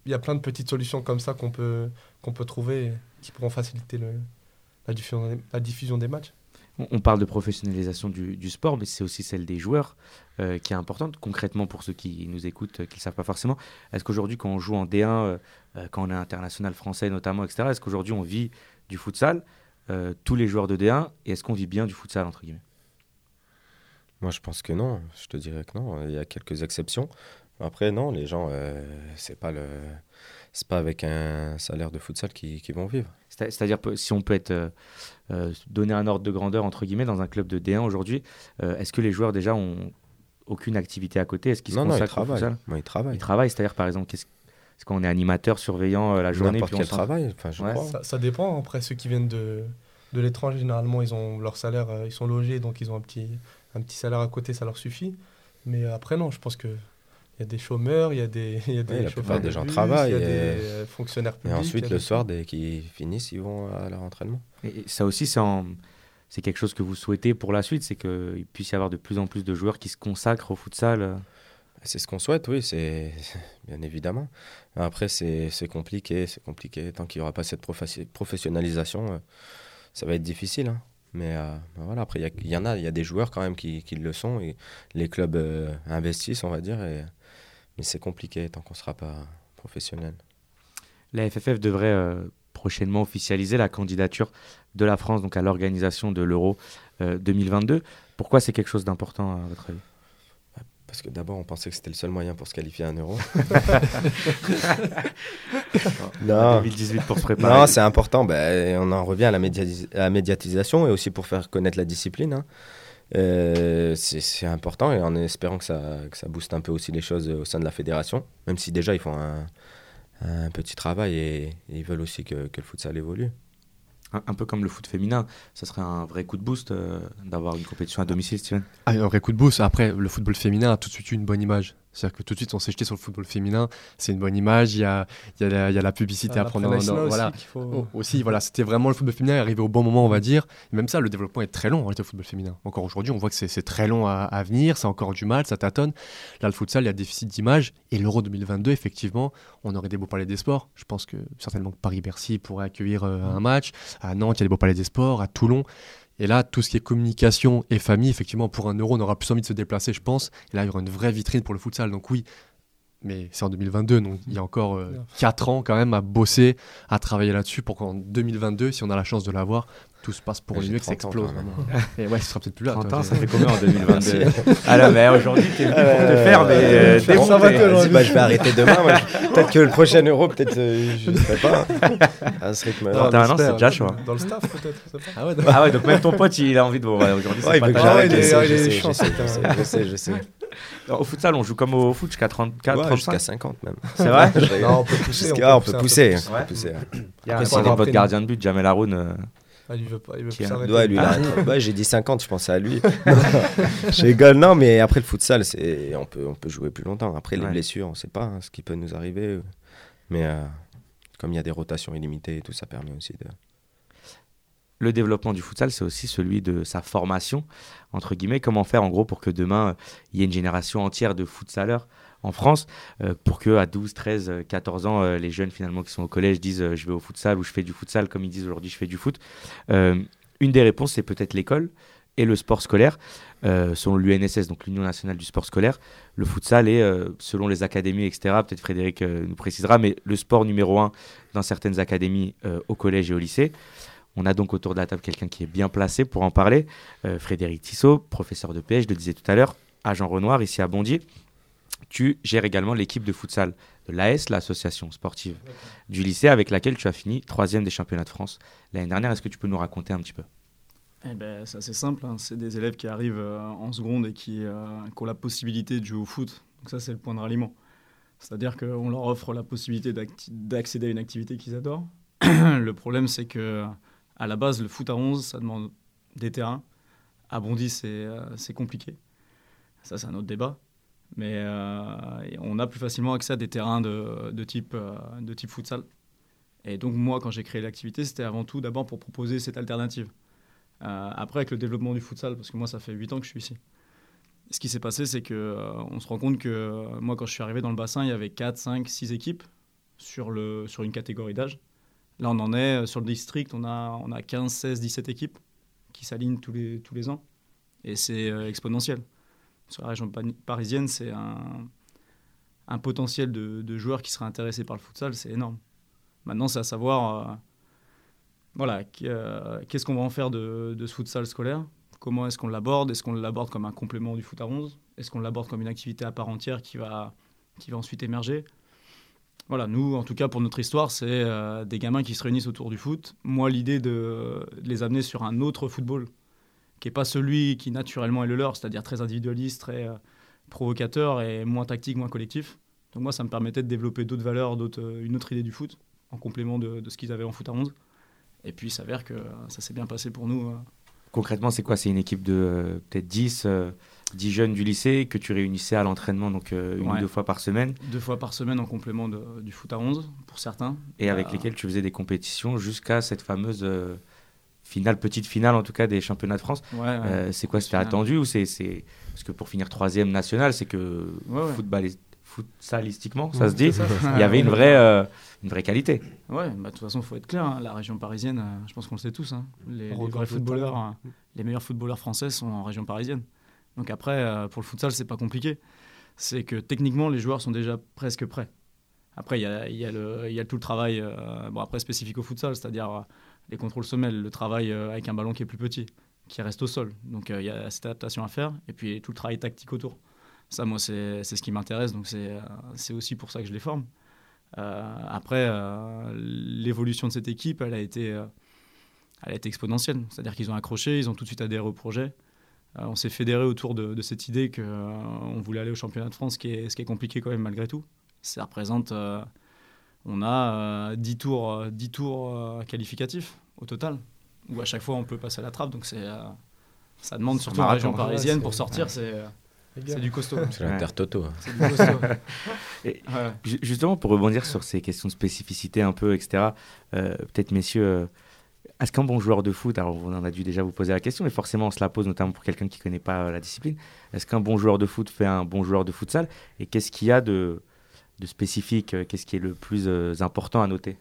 il y a plein de petites solutions comme ça qu'on peut qu'on peut trouver qui pourront faciliter le, la, diffusion, des- la diffusion des matchs. On parle de professionnalisation du, du sport, mais c'est aussi celle des joueurs euh, qui est importante. Concrètement, pour ceux qui nous écoutent, euh, qui ne le savent pas forcément, est-ce qu'aujourd'hui, quand on joue en D1, euh, euh, quand on est international français notamment, etc., est-ce qu'aujourd'hui on vit du futsal, euh, tous les joueurs de D1, et est-ce qu'on vit bien du futsal, entre guillemets? Moi, je pense que non. Je te dirais que non. Il y a quelques exceptions. Après, non, les gens, euh, c'est pas le, c'est pas avec un salaire de futsal qui, qui vont vivre. C'est- C'est-à-dire, si on peut être euh, euh, donner un ordre de grandeur, entre guillemets, dans un club de D1 aujourd'hui, euh, est-ce que les joueurs déjà ont aucune activité à côté? Est-ce qu'ils se non, non, ils consacrent au futsal? Ils travaillent. Ils travaillent, c'est-à-dire, par exemple, qu'est-ce est-ce qu'on est animateur, surveillant euh, la journée N'importe quel travail. Enfin, je Ouais, crois. Ça, ça dépend. Après, ceux qui viennent de, de l'étranger, généralement, ils ont leur salaire, euh, ils sont logés, donc ils ont un petit, un petit salaire à côté, ça leur suffit. Mais après, non, je pense que y a des chômeurs, il y a des, il y a des la plupart des gens bus, travaillent il y a et- des euh, fonctionnaires Et publics. ensuite, il y a le des- soir, dès qu'ils finissent, ils vont à leur entraînement. Et et ça aussi, c'est en- c'est quelque chose que vous souhaitez pour la suite, c'est qu'il puisse y avoir de plus en plus de joueurs qui se consacrent au futsal. euh. C'est ce qu'on souhaite, oui, c'est bien évidemment. Après, c'est c'est compliqué, c'est compliqué. Tant qu'il n'y aura pas cette professi- professionnalisation, euh, ça va être difficile. hein. Mais euh, ben voilà, après, il y, a- il y en a, il y a des joueurs quand même qui, qui le sont et les clubs euh, investissent, on va dire. et- mais c'est compliqué tant qu'on ne sera pas professionnel. La FFF devrait euh, prochainement officialiser la candidature de la France donc à l'organisation de l'Euro euh, 2022. Pourquoi c'est quelque chose d'important à votre avis? Parce que d'abord, on pensait que c'était le seul moyen pour se qualifier à un euro. non, 2018 pour se préparer. Non, c'est important. Ben, on en revient à la, médiatis- à la médiatisation et aussi pour faire connaître la discipline. hein. Euh, c'est important et en espérant que ça, que ça booste un peu aussi les choses au sein de la fédération, même si déjà ils font un, un petit travail et, et ils veulent aussi que, que le futsal évolue. un, un peu comme le foot féminin, ça serait un vrai coup de boost euh, d'avoir une compétition à domicile, Steven? Ah, un vrai coup de boost. Après, le football féminin a tout de suite eu une bonne image. C'est-à-dire que tout de suite, on s'est jeté sur le football féminin. C'est une bonne image. Il y a, il y a, la, il y a la publicité à prendre en Voilà. Aussi, aussi, voilà, c'était vraiment le football féminin arrivé au bon moment, on va dire. Et même ça, le développement est très long en réalité, le football féminin. Encore aujourd'hui, on voit que c'est très long à, à venir. C'est encore du mal, ça tâtonne. Là, le futsal, il y a déficit d'image. Et l'Euro 2022, effectivement, on aurait des beaux palais des sports. Je pense que certainement Paris-Bercy pourrait accueillir euh, un match. À Nantes, il y a des beaux palais des sports. À Toulon. Et là, tout ce qui est communication et famille, effectivement, pour un euro, on aura plus envie de se déplacer, je pense. Et là, il y aura une vraie vitrine pour le futsal. Donc oui, mais c'est en 2022, donc il y a encore 4 euh, ans quand même à bosser, à travailler là-dessus pour qu'en 2022, si on a la chance de l'avoir, tout se passe pour le mieux, que ça explose. et ouais, ce sera peut-être plus là. 30 ans, ça fait combien en 2022 Ah là, mais aujourd'hui, t'es venu pour te faire, mais euh, ça va bah, Je vais arrêter demain. peut-être que le prochain euro, peut-être, euh, je ne sais pas. À ce rythme. 31 ans, c'est déjà chaud. Hein. Dans le staff, peut-être. Ah, ah ouais, donc même ton pote, il a envie de vous. Aujourd'hui, c'est pas grave. Je sais, je sais. Au futsal, on joue comme au foot jusqu'à 34, ouais, 35 Jusqu'à 50 même. C'est vrai Non, on peut pousser. On peut pousser. Après, c'est votre gardien de but, Jamel Haroun. Ah, il veut pas, il veut plus s'arrêter. Ouais, lui, là, ouais, j'ai dit 50, je pensais à lui. je rigole, non, mais après le futsal, c'est, on peut, on peut jouer plus longtemps. Après les blessures, on sait pas hein, ce qui peut nous arriver. Mais euh, comme il y a des rotations illimitées et tout, ça permet aussi de, le développement du futsal, c'est aussi celui de sa formation, entre guillemets. Comment faire, en gros, pour que demain, il y ait une génération entière de futsaleurs en France, euh, pour que à 12, 13, 14 ans, euh, les jeunes, finalement, qui sont au collège, disent euh, je vais au futsal ou je fais du futsal, comme ils disent aujourd'hui, je fais du foot. une des réponses, c'est peut-être l'école et le sport scolaire. selon l'UNSS, donc l'Union nationale du sport scolaire, le futsal est, selon les académies, etc., peut-être Frédéric nous précisera, mais le sport numéro un dans certaines académies au collège et au lycée. On a donc autour de la table quelqu'un qui est bien placé pour en parler. Frédéric Tissot, professeur de PS, je le disais tout à l'heure, agent Renoir ici à Bondy. Tu gères également l'équipe de futsal de l'AS, l'association sportive du lycée, avec laquelle tu as fini troisième des championnats de France l'année dernière. Est-ce que tu peux nous raconter un petit peu? Eh ben, c'est assez simple. Hein. C'est des élèves qui arrivent euh, en seconde et qui, euh, qui, ont la possibilité de jouer au foot. Donc ça, c'est le point de ralliement. C'est-à-dire qu'on leur offre la possibilité d'accéder à une activité qu'ils adorent. le problème, c'est que à la base, le foot à 11, ça demande des terrains. À Bondy, euh, c'est compliqué. Ça, c'est un autre débat. Mais euh, on a plus facilement accès à des terrains de, type, euh, de type futsal. Et donc, moi, quand j'ai créé l'activité, c'était avant tout d'abord pour proposer cette alternative. après, avec le développement du futsal, parce que moi, ça fait 8 ans que je suis ici. Ce qui s'est passé, c'est qu'on on se rend compte que moi, quand je suis arrivé dans le bassin, il y avait 4, 5, 6 équipes sur, le, sur une catégorie d'âge. Là, on en est euh, sur le district, on a, on a 15, 16, 17 équipes qui s'alignent tous les, tous les ans. Et c'est euh, exponentiel. Sur la région parisienne, c'est un, potentiel de, joueurs qui seraient intéressés par le futsal, c'est énorme. Maintenant, c'est à savoir, euh, voilà, qu'est-ce qu'on va en faire de, de ce futsal scolaire? Comment est-ce qu'on l'aborde? Est-ce qu'on l'aborde comme un complément du foot à 11 Est-ce qu'on l'aborde comme une activité à part entière qui va, qui va ensuite émerger? Voilà, nous, en tout cas, pour notre histoire, c'est euh, des gamins qui se réunissent autour du foot. Moi, l'idée de, les amener sur un autre football, qui n'est pas celui qui naturellement est le leur, c'est-à-dire très individualiste, très euh, provocateur et moins tactique, moins collectif. Donc moi, ça me permettait de développer d'autres valeurs, euh, une autre idée du foot, en complément de, ce qu'ils avaient en foot à 11. Et puis, il s'avère que ça s'est bien passé pour nous. Concrètement, c'est quoi? C'est une équipe de peut-être 10 10 jeunes du lycée que tu réunissais à l'entraînement donc euh, une ou deux fois par semaine? Deux fois par semaine en complément du foot à 11 pour certains. Et avec euh, lesquels tu faisais des compétitions jusqu'à cette fameuse euh, finale, petite finale en tout cas des championnats de France. c'est quoi C'était attendu ou c'est parce que pour finir troisième national, c'est que football futsalistiquement, ça se dit, il y avait une vraie, une vraie qualité. Ouais, bah, de toute façon, il faut être clair, hein. la région parisienne, je pense qu'on le sait tous, hein. les, les footballeurs, hein, les meilleurs footballeurs français sont en région parisienne. Donc après, euh, pour le futsal, c'est pas compliqué. C'est que techniquement, les joueurs sont déjà presque prêts. Après, il y a, y, a y a, tout le travail, euh, bon, après spécifique au futsal, c'est-à-dire euh, les contrôles semelles, le travail avec un ballon qui est plus petit, qui reste au sol. Donc il y a cette adaptation à faire, et puis tout le travail tactique autour. Ça, moi, c'est ce qui m'intéresse, donc c'est aussi pour ça que je les forme. après, l'évolution de cette équipe, elle a été, elle a été exponentielle. C'est-à-dire qu'ils ont accroché, ils ont tout de suite adhéré au projet. Euh, on s'est fédéré autour de, cette idée qu'on euh, voulait aller au championnat de France, ce qui, est, ce qui est compliqué quand même malgré tout. Ça représente, euh, on a 10 tours, 10 tours qualificatifs au total, où à chaque fois on peut passer à la trappe. Donc c'est, ça demande surtout la région parisienne pour sortir. C'est C'est du costaud. C'est l'Inter Toto. hein. C'est du costaud. Et Ouais. justement, pour rebondir sur ces questions de spécificité un peu, etc., euh, peut-être, messieurs, euh, est-ce qu'un bon joueur de foot, alors on en a dû déjà vous poser la question, mais forcément on se la pose notamment pour quelqu'un qui ne connaît pas euh, la discipline, est-ce qu'un bon joueur de foot fait un bon joueur de futsal? Et qu'est-ce qu'il y a de, de spécifique euh, Qu'est-ce qui est le plus euh, important à noter?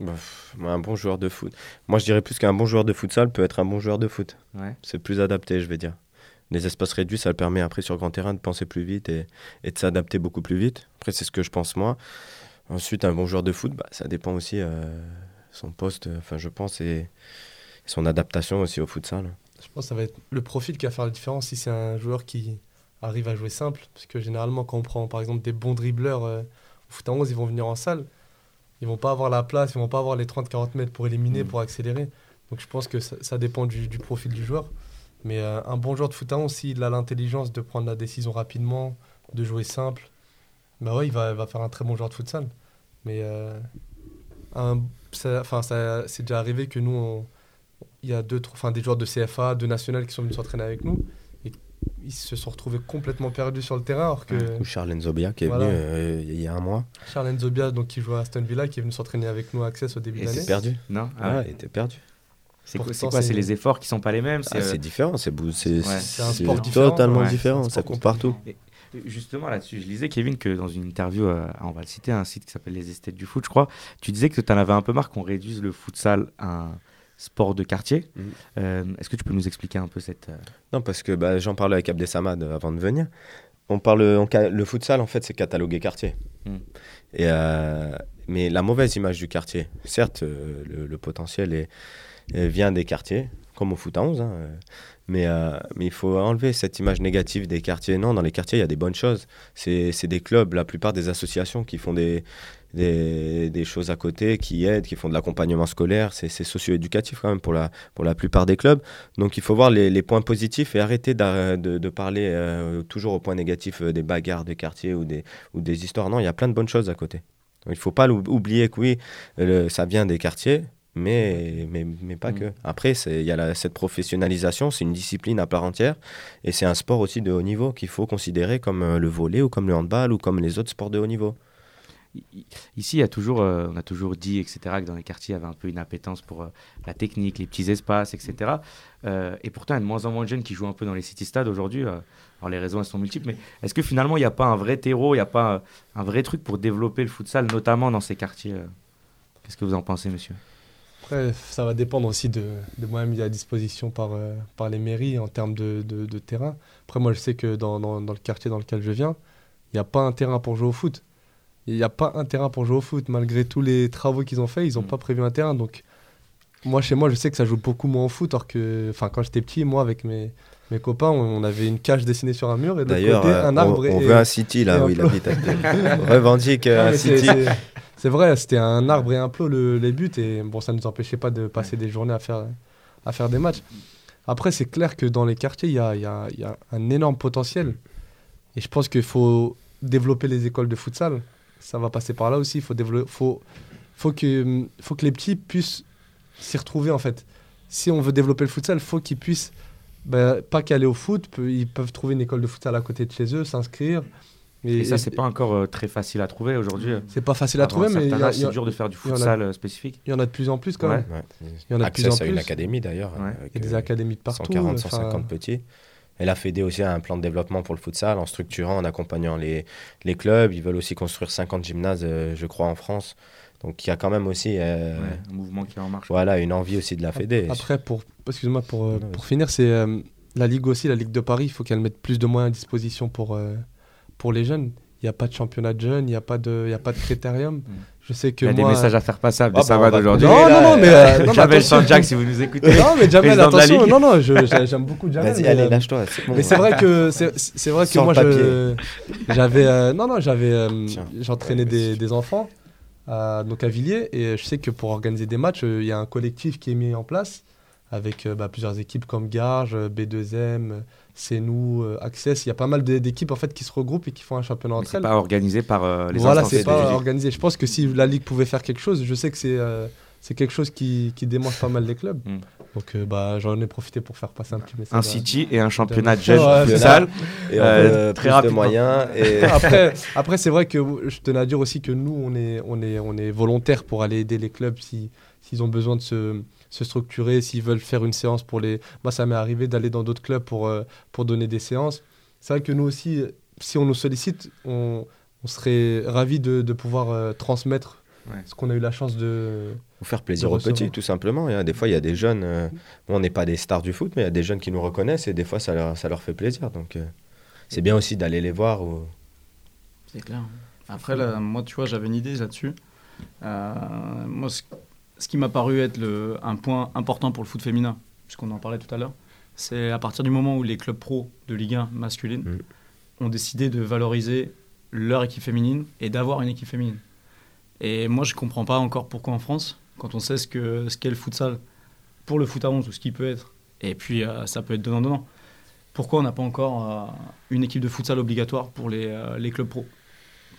Bah, un bon joueur de foot. Moi, je dirais plus qu'un bon joueur de futsal peut être un bon joueur de foot. Ouais. C'est plus adapté, je vais dire. Les espaces réduits, ça le permet après sur grand terrain de penser plus vite et, et de s'adapter beaucoup plus vite. Après, c'est ce que je pense moi. Ensuite, un bon joueur de foot, bah, ça dépend aussi euh, son poste, enfin je pense, et son adaptation aussi au futsal. Je pense que ça va être le profil qui va faire la différence si c'est un joueur qui arrive à jouer simple. Parce que généralement, quand on prend par exemple des bons dribbleurs euh, au foot à 11, ils vont venir en salle. Ils vont pas avoir la place, ils vont pas avoir les 30-40 mètres pour éliminer, Mm. pour accélérer. Donc je pense que ça, ça dépend du, du profil du joueur. Mais euh, un bon joueur de foot à 11, s'il a l'intelligence de prendre la décision rapidement, de jouer simple, bah ouais, il va, va faire un très bon joueur de futsal. Mais euh, un- ça- ça- c'est déjà arrivé que nous, il y a deux, enfin, des joueurs de CFA, de national qui sont venus s'entraîner avec nous. Ils se sont retrouvés complètement perdus sur le terrain. Alors que Ou Charles Nzobia qui est Voilà. venu euh, il y a un mois. Charles Nzobia, donc, qui joue à Aston Villa, qui est venu s'entraîner avec nous à Access au début de Il l'année. était perdu. Non Ah Ah, ouais. il était perdu. C'est quoi, c'est quoi c'est- C'est les efforts qui sont pas les mêmes Ah, c'est, c'est euh, différent, c'est Ouais. Un sport différent. totalement Ouais, différent, ça compte partout. Justement, là-dessus, je lisais, Kevin, que dans une interview, euh, on va le citer, un site qui s'appelle Les Esthètes du foot, je crois, tu disais que tu en avais un peu marre qu'on réduise le futsal à un sport de quartier. Mhm. Euh, Est-ce que tu peux nous expliquer un peu cette. euh, Non, parce que bah, j'en parlais avec Abdel Samad euh, avant de venir. On parle, on le futsal, en fait, c'est catalogué quartier. Et, euh, mais la mauvaise image du quartier, certes, le, le potentiel est, vient des quartiers, comme au foot à 11, hein, mais, euh, mais il faut enlever cette image négative des quartiers. Non, dans les quartiers, il y a des bonnes choses. C'est des clubs, la plupart des associations qui font des, des, des choses à côté, qui aident, qui font de l'accompagnement scolaire. C'est socio-éducatif quand même pour la, pour la plupart des clubs. Donc il faut voir les, les points positifs et arrêter de, de parler euh, toujours aux points négatifs euh, des bagarres de quartier ou des, ou des histoires. Non, il y a plein de bonnes choses à côté. Donc, il ne faut pas oublier que oui, le- ça vient des quartiers, mais, mais, mais pas Mm. que. Après, il y a la- cette professionnalisation, c'est une discipline à part entière et c'est un sport aussi de haut niveau qu'il faut considérer comme euh, le volley ou comme le handball ou comme les autres sports de haut niveau. Ici, euh, on a toujours dit, etc., que dans les quartiers, il y avait un peu une appétence pour euh, la technique, les petits espaces, etc. Euh, et pourtant, il y a de moins en moins de jeunes qui jouent un peu dans les city-stades aujourd'hui. alors, les raisons, elles sont multiples, mais est-ce que finalement, il n'y a pas un vrai terreau, il n'y a pas un vrai truc pour développer le futsal, notamment dans ces quartiers Qu'est-ce que vous en pensez, monsieur? Après, ça va dépendre aussi de, de moyens mis à disposition par, les mairies en termes de, terrain. Après, moi, je sais que dans le quartier dans lequel je viens, il n'y a pas un terrain pour jouer au foot. Il n'y a pas un terrain pour jouer au foot. Malgré tous les travaux qu'ils ont fait, ils n'ont Mm. pas prévu un terrain. Donc, moi, chez moi, je sais que ça joue beaucoup moins au foot. Alors que, enfin, quand j'étais petit, moi, avec mes, mes copains, on, on avait une cage dessinée sur un mur et de côté, euh, un on, arbre. on et- veut un city là où il plot. habite. Revendique euh, Non, un city. c'est- vrai, c'était un arbre et un plot le- les buts et bon, ça ne nous empêchait pas de passer des journées à faire, à faire des matchs. Après, c'est clair que dans les quartiers, il y a, y a- il y a un énorme potentiel. Et je pense qu'il faut développer les écoles de futsal. Ça va passer par là aussi. Il faut, développer, faut, faut, que, faut que les petits puissent s'y retrouver en fait. Si on veut développer le futsal, il faut qu'ils puissent, bah, pas qu'aller au foot, ils peuvent trouver une école de futsal à côté de chez eux, s'inscrire. Et, ça, c'est pas encore euh, très facile à trouver aujourd'hui. euh. c'est pas facile à trouver, mais c'est dur de faire du a- futsal euh, spécifique. il y en a de plus en plus quand Ouais. même. Ouais. Il y en a de plus en Access à une académie d'ailleurs. Ouais. avec, Il y a des euh, académies de partout. 140, enfin, 150 petits. Et la Fédé aussi a un plan de développement pour le futsal en structurant, en accompagnant les, les clubs. Ils veulent aussi construire 50 gymnases, euh, je crois, en France. Donc il y a quand même aussi euh, Ouais, un mouvement qui est en marche. voilà, une envie aussi de la Fédé. Après, pour, excuse-moi, pour, euh, Non, pour finir, c'est euh, la Ligue aussi, la Ligue de Paris, il faut qu'elle mette plus de moyens à disposition pour, euh, pour les jeunes. Il n'y a pas de championnat de jeunes, il n'y a, pas de- il y a pas de critérium. Je sais que Il y a moi... des messages à faire passer à Ah Abdel bah, va aujourd'hui. Non, non, non, mais... euh, non, mais Jamel. Sanjak, si vous nous écoutez. Non, mais Jamel, attention. Non, non, j'aime beaucoup Jamel. Vas-y, allez, euh, lâche-toi. bon. Mais c'est vrai que c'est vrai que moi j'avais euh, non non j'avais euh, j'entraînais Ouais, des, des enfants à, donc à Villiers et je sais que pour organiser des matchs euh, il y a un collectif qui est mis en place avec euh, bah, plusieurs équipes comme Garges, euh, B2M, euh, C'est nous, euh, Access. Il y a pas mal d'é- d'équipes en fait qui se regroupent et qui font un championnat entre c'est elles. pas organisé par euh, les voilà, c'est pas organisé. Je pense que si la ligue pouvait faire quelque chose, je sais que c'est euh, c'est quelque chose qui, qui démange pas mal les clubs. Mm. Donc euh, bah, j'en ai profité pour faire passer un petit message. Un City et un championnat de c'est futsal. Et Euh, très plus de rapidement. moyens. Et... après, après c'est vrai que je tenais à dire aussi que nous, on est, on est, on est volontaire pour aller aider les clubs si- s'ils ont besoin de se, se structurer, s'ils veulent faire une séance pour les. Moi, ça m'est arrivé d'aller dans d'autres clubs pour, euh, pour donner des séances. C'est vrai que nous aussi, si on nous sollicite, on, on serait ravis de, de pouvoir euh, transmettre Ouais. ce qu'on a eu la chance de. Ou faire plaisir aux petits, tout simplement. Y a- Des fois, il y a des jeunes, euh, bon, on n'est pas des stars du foot, mais il y a des jeunes qui nous reconnaissent et des fois, ça leur, ça leur fait plaisir. Donc, euh, c'est bien aussi d'aller les voir. Ou... C'est clair. Après, là, moi, tu vois, j'avais une idée là-dessus. Euh, moi, ce, qui m'a paru être le, un point important pour le foot féminin, puisqu'on en parlait tout à l'heure, c'est à partir du moment où les clubs pro de Ligue 1 masculine Mm. ont décidé de valoriser leur équipe féminine et d'avoir une équipe féminine. Et moi, je comprends pas encore pourquoi en France, quand on sait ce qu'est ce qu'est le futsal pour le foot à 11 ou ce qu'il peut être, et puis euh, ça peut être donnant-donnant, pourquoi on n'a pas encore euh, une équipe de futsal obligatoire pour les, euh, les clubs pro?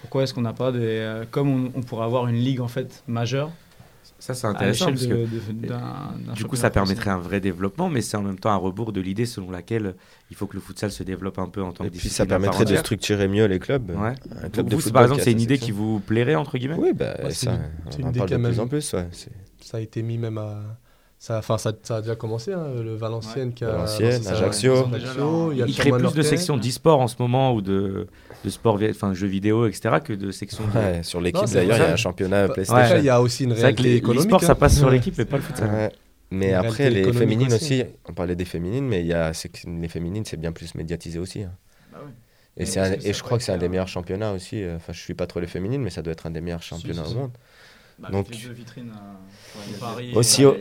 Pourquoi est-ce qu'on n'a pas des. comme on, on pourrait avoir une ligue en fait majeure Ça, c'est intéressant parce que de- de- d'un- d'un du coup, ça permettrait un vrai développement, mais c'est en même temps un rebours de l'idée selon laquelle il faut que le futsal se développe un peu en tant Et que puis, discipline ça permettrait de structurer mieux les clubs. Ouais. Un club de Vous, football par exemple, c'est une idée qui vous plairait, entre guillemets? Oui, bah, Ouais, c'est ça, une- c'est une en idée parle de plus en plus. ouais, c'est- Ça a été mis même à. Ça, enfin, ça, ça a déjà commencé, hein, le Valenciennes qui a. Valenciennes, ça, Ajaccio. ouais, Ajaccio, il crée plus de sections d'e-sport en ce moment ou de, de sport, enfin jeux vidéo, etc., que de sections de... Ouais, sur l'équipe d'ailleurs, il y a un championnat Bah, PlayStation. Après, il y a aussi une réalité les- économique. l'e-sport, ça hein. passe sur l'équipe, mais pas le futsal. Ouais. Mais Une après, les féminines aussi. aussi. on parlait des féminines, mais il y a, les féminines, c'est bien plus médiatisé aussi. hein. Bah ouais. Et, un- et je crois que c'est un des meilleurs championnats aussi. euh, Enfin, je suis pas trop les féminines, mais ça doit être un des meilleurs championnats au monde. Bah, Donc- avec les deux vitrines, euh, Paris Aussi euh.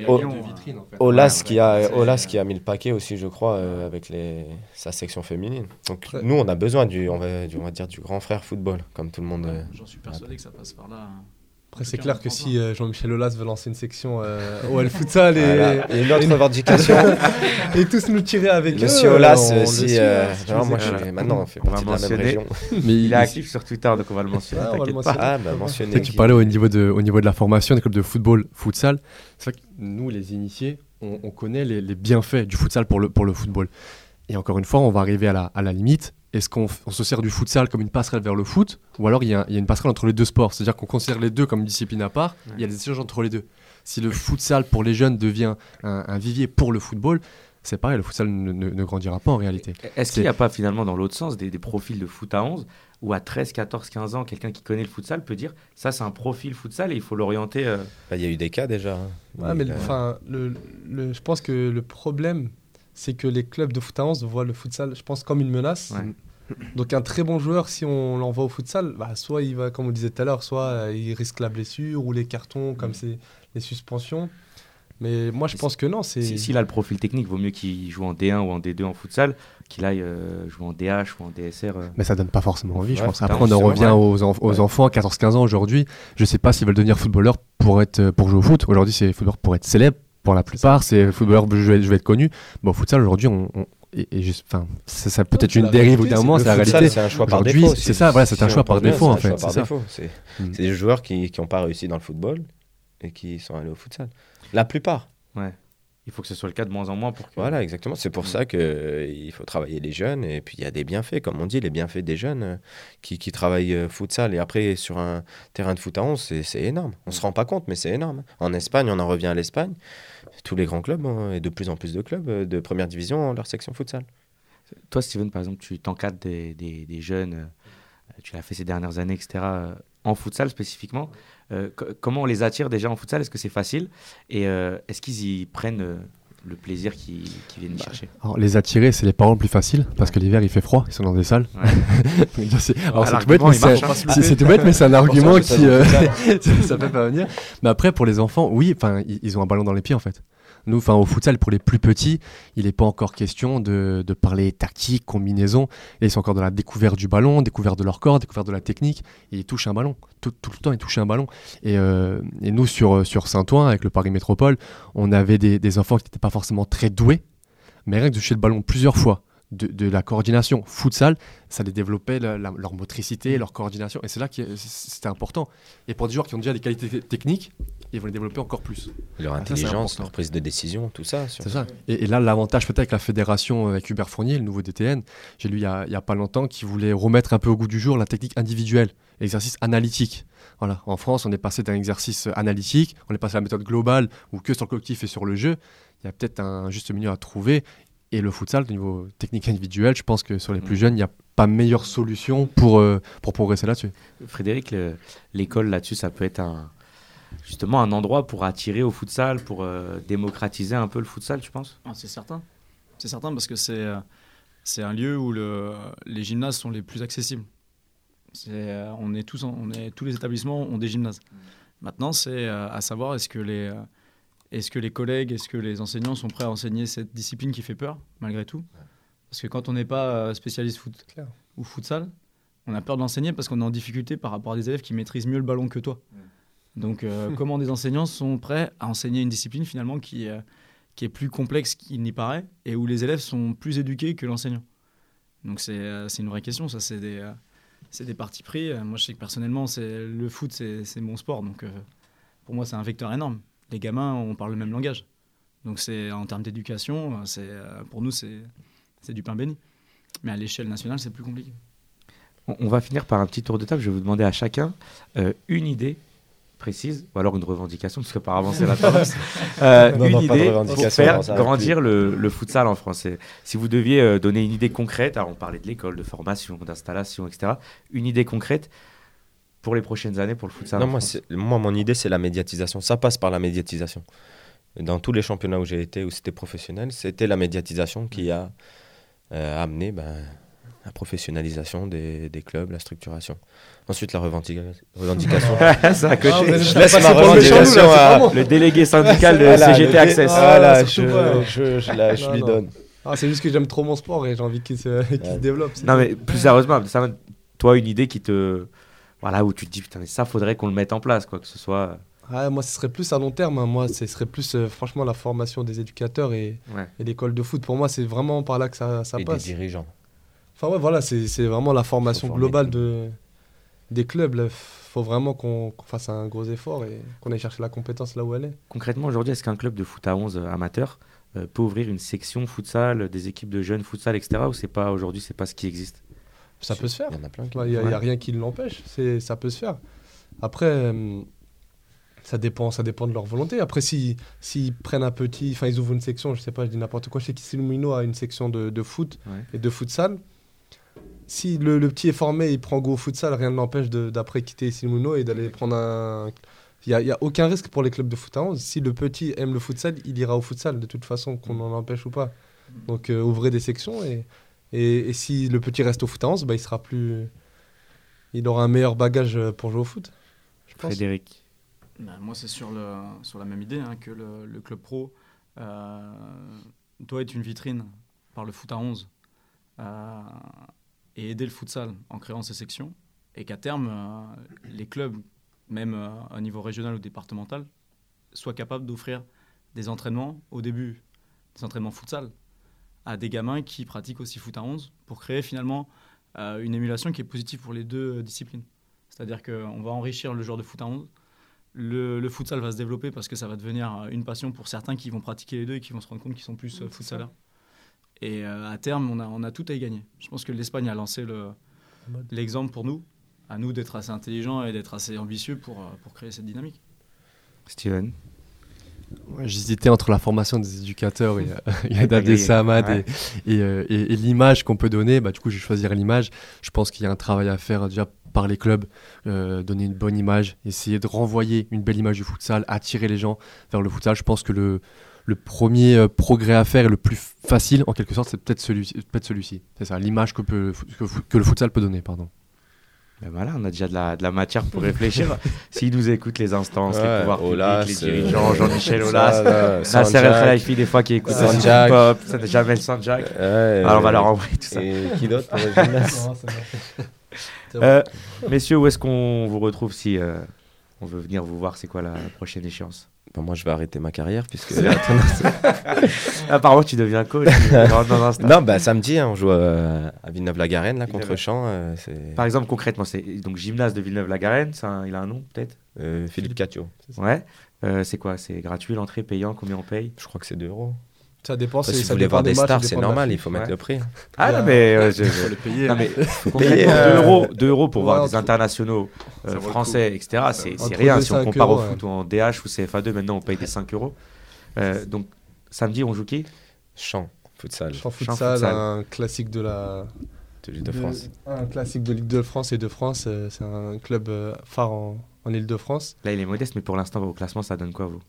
Olas, ouais, qui a, Olas qui a mis le paquet aussi, je crois, euh, avec les, sa section féminine. Donc Ouais. nous, on a besoin du, on va, du, on va dire, du grand frère football, comme tout le monde. ouais, euh, J'en suis persuadé que ça passe par là. hein. Après, c'est clair que si euh, Jean-Michel Aulas veut lancer une section euh, OL Futsal et, voilà. Et une autre revendication. et tous nous tirer avec eux. Monsieur euh, Olas on le aussi. suit, euh, hein, si non, moi, je suis, maintenant, on fait On va partie de la même mentionner. région. Mais Il il- est actif sur Twitter, donc on va le mentionner, Ouais, on va le t'inquiète mentionner. pas. Ah, bah, mentionner. Tu parlais au niveau, de, au niveau de la formation des clubs de football, futsal. C'est vrai que nous, les initiés, on, on connaît les, les bienfaits du futsal pour le, pour le football. Et encore une fois, on va arriver à la, à la limite. Est-ce qu'on se sert du futsal comme une passerelle vers le foot Ou alors il y, a, il y a une passerelle entre les deux sports? C'est-à-dire qu'on considère les deux comme une discipline à part, il y a des échanges entre les deux. Si le futsal pour les jeunes devient un, un vivier pour le football, c'est pareil, le futsal ne, ne- ne grandira pas en réalité. Est-ce qu'il n'y a pas finalement dans l'autre sens des, des profils de foot à 11 où à 13, 14, 15 ans, quelqu'un qui connaît le futsal peut dire ça c'est un profil futsal et il faut l'orienter euh, Bah, Il y a eu des cas déjà. hein. Ouais, mais Il, le- enfin, le, le- je pense que le problème, c'est que les clubs de foot à 11 voient le futsal, je pense, comme une menace. Ouais. Donc un très bon joueur, si on l'envoie au futsal, bah, soit il va, comme on disait tout à l'heure, soit euh, il risque la blessure ou les cartons, comme c'est les suspensions. Mais moi, je pense que non. Si- S'il a le profil technique, vaut mieux qu'il joue en D1 ou en D2 en futsal qu'il aille euh, jouer en DH ou en DSR. euh. Mais ça donne pas forcément envie, je pense. Après, on en revient aux, enf- aux Ouais. enfants, 14-15 ans aujourd'hui. Je sais pas s'ils veulent devenir footballeurs pour, être, pour jouer au foot. Aujourd'hui, c'est footballeur pour être célèbre. Pour la plupart, c'est footballeur, je vais, je vais être connu. Bon, au futsal, aujourd'hui, on, on- et, et juste, enfin, ça, ça peut Ouais, être une dérive au bout d'un c'est moment, c'est la réalité. c'est un choix par défaut. c'est ça, voilà, c'est un choix par défaut, en fait, c'est Mm. c'est des joueurs qui n'ont pas réussi dans le football et qui sont allés au futsal. La plupart. Il faut que ce soit le cas de moins en moins pour que. Voilà, exactement. C'est pour Mm. ça qu'il faut travailler les jeunes. Et puis, il y a des bienfaits, comme on dit, les bienfaits des jeunes euh, qui, qui travaillent euh, futsal. Et après, sur un terrain de foot à 11, c'est- c'est énorme. On ne se rend pas compte, mais c'est énorme. En Espagne, on en revient à l'Espagne. Tous les grands clubs, hein, et de plus en plus de clubs euh, de première division, ont leur section futsal. Toi, Steven, par exemple, tu t'encadres des, des- des jeunes, euh, tu l'as fait ces dernières années, etc., euh, en futsal spécifiquement. Euh, co- comment on les attire déjà en futsal? Est-ce que c'est facile? Et euh, est-ce qu'ils y prennent euh, le plaisir qu'ils viennent y chercher? Alors, les attirer, c'est les parents le plus facile parce que l'hiver il fait froid, ils sont dans des salles. Ouais. C'est- tout bête, mais c'est- un argument qui. ça fait pas venir. Mais après, pour les enfants, oui, ils ont un ballon dans les pieds en fait. Nous, enfin, au futsal, pour les plus petits, il n'est pas encore question de, parler tactique, combinaison. Ils sont encore dans la découverte du ballon, découverte de leur corps, découverte de la technique. Ils touchent un ballon. Tout, le temps, ils touchent un ballon. Et, euh, nous, sur, sur Saint-Ouen, avec le Paris Métropole, on avait des, des enfants qui n'étaient pas forcément très doués, mais rien que de toucher le ballon plusieurs fois, de, de la coordination futsal, ça les développait la- la- leur motricité, leur coordination. Et c'est là que c'était important. Et pour des joueurs qui ont déjà des qualités te- techniques, ils vont les développer encore plus. Leur Ah, ça, intelligence, leur prise de décision, tout ça. C'est ça. Et, et là, l'avantage peut-être avec la fédération, avec Hubert Fournier, le nouveau DTN, j'ai lu il y a, pas longtemps qu'il voulait remettre un peu au goût du jour la technique individuelle, l'exercice analytique. Voilà. En France, on est passé d'un exercice analytique, on est passé à la méthode globale ou que sur le collectif et sur le jeu. Il y a peut-être un juste milieu à trouver. Et le futsal, au niveau technique individuelle, je pense que sur les plus Mm. jeunes, il n'y a pas meilleure solution pour, euh, pour progresser là-dessus. Frédéric, le- l'école là-dessus, ça peut être un, justement un endroit pour attirer au futsal, pour euh, démocratiser un peu le futsal, tu penses? Ah, c'est certain. C'est certain parce que c'est euh, c'est un lieu où le, les gymnases sont les plus accessibles. Euh, on est tous, en- on est, tous les établissements ont des gymnases. Maintenant, c'est euh, à savoir est-ce que les euh, est-ce que les collègues, est-ce que les enseignants sont prêts à enseigner cette discipline qui fait peur malgré tout Parce que quand on n'est pas euh, spécialiste foot Clair. ou futsal, on a peur de l'enseigner parce qu'on est en difficulté par rapport à des élèves qui maîtrisent mieux le ballon que toi. Donc, euh, comment des enseignants sont prêts à enseigner une discipline finalement qui, euh, qui est plus complexe qu'il n'y paraît et où les élèves sont plus éduqués que l'enseignant? Donc, c'est euh, une vraie question. Ça, c'est des, euh, des partis pris. Moi, je sais que personnellement, c'est le foot, c'est c'est mon sport. Donc, euh, pour moi, c'est un vecteur énorme. Les gamins, on parle le même langage. Donc, c'est en termes d'éducation, euh, c'est euh, pour nous, c'est c'est du pain béni. Mais à l'échelle nationale, c'est plus compliqué. on, on va finir par un petit tour de table. Je vais vous demander à chacun euh, une idée précise, ou alors une revendication, parce qu'apparemment c'est la tendance. Euh, Non, une non, idée pour revendication, faire non, grandir le, le futsal en France. Et Si vous deviez euh, donner une idée concrète, alors on parlait de l'école, de formation, d'installation, etc. Une idée concrète pour les prochaines années pour le futsal Non, moi, moi, mon idée, c'est la médiatisation. Ça passe par la médiatisation. Dans tous les championnats où j'ai été, où c'était professionnel, c'était la médiatisation qui a euh, amené ben, la professionnalisation des, des clubs, la structuration. Ensuite, la revendica- revendication. c'est à côté. Ah, vous allez je laisse ma nous, là, revendication à- vraiment- Le délégué syndical de Voilà, CGT Access. Ah, Voilà, surtout je, je, je la- je Non, lui non. donne. Ah, c'est juste que j'aime trop mon sport et j'ai envie qu'il se, qu'il se développe. Non mais plus sérieusement, ça, toi une idée qui te... Voilà, où tu te dis, putain, mais ça faudrait qu'on le mette en place, quoi, que ce soit... Ouais, moi, ce serait plus à long terme. hein. Moi, ce serait plus, euh, franchement, la formation des éducateurs et, Ouais. et l'école de foot. Pour moi, c'est vraiment par là que ça, ça Et des passe. dirigeants. Enfin, ouais, voilà, c'est c'est vraiment la formation globale de, des clubs. Il faut vraiment qu'on qu'on fasse un gros effort et qu'on aille chercher la compétence là où elle est. Concrètement, aujourd'hui, est-ce qu'un club de foot à 11 amateur euh, peut ouvrir une section futsal, des équipes de jeunes futsal, etc. Ou c'est pas aujourd'hui, c'est pas ce qui existe? Ça peut se faire. Il y en a plein qui. Il n'y a, y a Ouais. rien qui l'empêche. C'est- Ça peut se faire. Après, euh, ça dépend, ça dépend de leur volonté. Après, s'ils s'ils prennent un petit, enfin, ils ouvrent une section, je sais pas, je dis n'importe quoi. Je sais qu'Issilmino a une section de, de foot Ouais. et de futsal. Si le, le petit est formé, il prend go au futsal, rien ne l'empêche d'après quitter Issilmino et d'aller prendre un. Il n'y a aucun risque pour les clubs de foot à 11. Si le petit aime le futsal, il ira au futsal, de toute façon, qu'on en empêche ou pas. Donc, euh, ouvrez des sections et, et, et si le petit reste au foot à 11, bah, il sera plus. Il aura un meilleur bagage euh, pour jouer au foot. Je pense. Frédéric Ben, moi, c'est sur, le, sur la même idée hein, que le, le club pro euh, doit être une vitrine par le foot à 11 euh, et aider le futsal en créant ces sections. Et qu'à terme, euh, les clubs, même euh, au niveau régional ou départemental, soient capables d'offrir des entraînements au début, des entraînements futsal, à des gamins qui pratiquent aussi foot à 11 pour créer finalement euh, une émulation qui est positive pour les deux euh, disciplines. C'est-à-dire qu'on va enrichir le joueur de foot à 11 le, le futsal va se développer parce que ça va devenir euh, une passion pour certains qui vont pratiquer les deux et qui vont se rendre compte qu'ils sont plus euh, futsalers. Et euh, à terme, on a, on a tout à y gagner. Je pense que l'Espagne a lancé le- l'exemple pour nous, à nous d'être assez intelligents et d'être assez ambitieux pour, pour créer cette dynamique. Steven J'hésitais entre la formation des éducateurs et, euh, et t'as d'Abdel grillé. Samad Ouais. et, et, et- et l'image qu'on peut donner. Bah, du coup, je choisirais l'image. Je pense qu'il y a un travail à faire déjà par les clubs, euh, donner une bonne image, essayer de renvoyer une belle image du futsal, attirer les gens vers le futsal. Je pense que le, le premier euh, progrès à faire et le plus facile, en quelque sorte, c'est peut-être celui-ci. peut. C'est ça, l'image que, peut- que, que le futsal peut donner. Pardon. Ben voilà, on a déjà de la, de la matière pour réfléchir. S'ils nous écoutent, les instances, les pouvoirs publics, Olas, les euh, dirigeants, Jean-Michel là, Nasser El des fois qui écoutent aussi Sanjak. Pop, ça, Jamel Sanjak. ouais, Alors on va leur envoyer tout ça. Et qui d'autre le Euh, messieurs, où est-ce qu'on vous retrouve si euh, on veut venir vous voir? C'est quoi la prochaine échéance? Moi, je vais arrêter ma carrière puisque. Apparemment, tu deviens coach. dans un non, bah samedi, hein, on joue euh, à Villeneuve-la-Garenne là contre. Champs. euh, Par exemple, concrètement, c'est donc gymnase de Villeneuve-la-Garenne. un- Il a un nom peut-être? Euh, Philippe Catio. Ouais. C'est quoi? C'est gratuit l'entrée, payant Combien on paye? Je crois que c'est 2 euros. Ça dépend. Si vous voulez voir des stars, c'est normal, il faut mettre Ouais. le prix. Ah non, mais euh, je- Faut les payer. Non mais payer, concrètement, euh, 2 euros, 2 euros pour ouais, voir des internationaux euh, le français, etc. C'est rien. Si on compare au foot ou en DH ou CFA2, maintenant on paye des 5 euros. Donc samedi, on joue qui? Champ, futsal, Champ Champ futsal, un classique de la de l'île de France. Un classique de Ligue de France et de France. C'est un club phare en, en Ile-de-France. Là, il est modeste, mais pour l'instant, au classement, ça donne quoi, vous?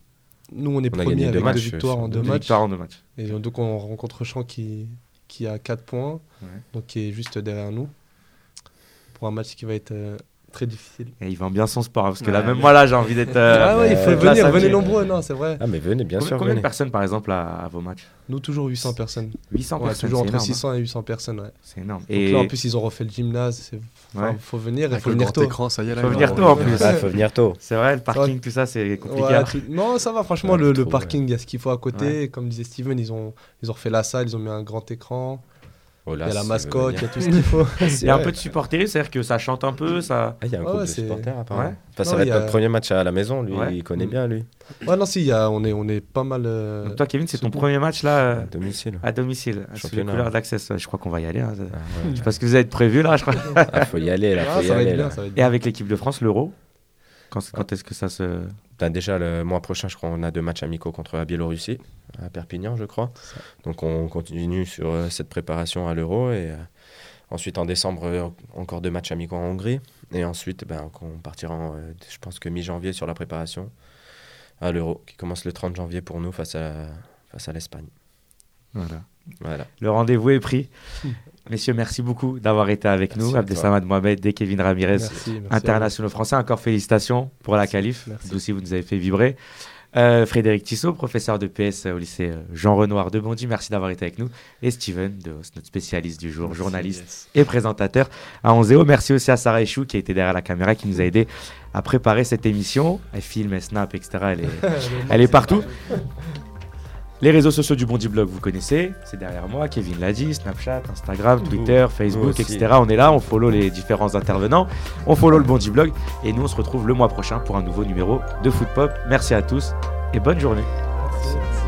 Nous, on est On premier avec matchs, deux victoires euh, en deux Deux matchs. victoires en deux matchs. Et donc, on rencontre Champ qui, qui a 4 points, Ouais. donc qui est juste derrière nous. Pour un match qui va être euh, très difficile. Et il vend bien son sport, hein, parce que Ouais, là, même mais- moi, là, j'ai envie d'être. euh, ah ouais, il faut euh, là, venir, venez nombreux, non, c'est vrai. Ah, mais venez, bien combien, sûr, combien de personnes, par exemple, à, à vos matchs? Nous, toujours 800 personnes. 800 Ouais, personnes. toujours entre énorme, hein. 600 et 800 personnes. Ouais. C'est énorme. Donc Et là, en plus, ils ont refait le gymnase. c'est- enfin, Ouais. faut venir, il faut venir grand tôt. écran, ça y est là. Faut il venir tôt, en plus. Ah, faut venir tôt. c'est vrai, le parking, tout ça, c'est compliqué. Tout- Non, ça va, franchement, le, parking, il y a ce qu'il faut à côté. Comme disait Steven, ils ont, ils ont refait la salle, ils ont mis un grand écran. Oh, Il y a la mascotte, il y a tout ce qu'il faut. Il y a un peu de supporterie, c'est-à-dire que ça chante un peu, ça. Ah, il y a un Ouais, groupe de c'est- supporters apparemment. Ouais. Enfin, ça Non, va être a- notre premier match à la maison, lui, Ouais. il connaît Mm. bien, lui. Ouais, non, si, y a, on, est, on est pas mal. euh, Donc toi, Kevin, c'est ton premier match là euh, À domicile. à domicile, sous les couleurs d'Access. Je crois qu'on va y aller. hein. Ah, Je sais pas ce que vous avez prévu là, je crois. Ah, faut y aller, là, ah, faut y ça va aller. être bien, là. ça va être Et avec l'équipe de France, l'Euro quand, quand est-ce que ça se. Ben, déjà, le mois prochain, je crois, on a deux matchs amicaux contre la Biélorussie, à Perpignan, je crois. Donc, on continue sur euh, cette préparation à l'Euro. Et euh, ensuite, en décembre, euh, encore deux matchs amicaux en Hongrie. Et ensuite, ben, on partira, en, euh, je pense que mi-janvier, sur la préparation à l'Euro, qui commence le 30 janvier pour nous face à, face à l'Espagne. Voilà. Voilà. Le rendez-vous est pris. Messieurs, merci beaucoup d'avoir été avec Merci nous. Abdesamad Mohamed et Kevin Ramirez, Merci, merci internationaux français. Encore félicitations pour la qualif. Vous aussi, vous nous avez fait vibrer. Euh, Frédéric Tissot, professeur de PS au lycée euh, Jean Renoir de Bondy, merci d'avoir été avec nous. Et Steven, de, notre spécialiste du jour, journaliste Yes. et présentateur à 11 Merci aussi à Sarah Echou qui a été derrière la caméra, qui nous a aidé à préparer cette émission. Elle filme, elle snap, etc. Elle est, vous. elle est partout. Les réseaux sociaux du Bondi Blog, vous connaissez, c'est derrière moi, Kevin l'a dit, Snapchat, Instagram, Twitter, Facebook, etc. On est là, on follow les différents intervenants, on follow le Bondi Blog, et nous on se retrouve le mois prochain pour un nouveau numéro de Foot Pop. Merci à tous et bonne journée. Merci.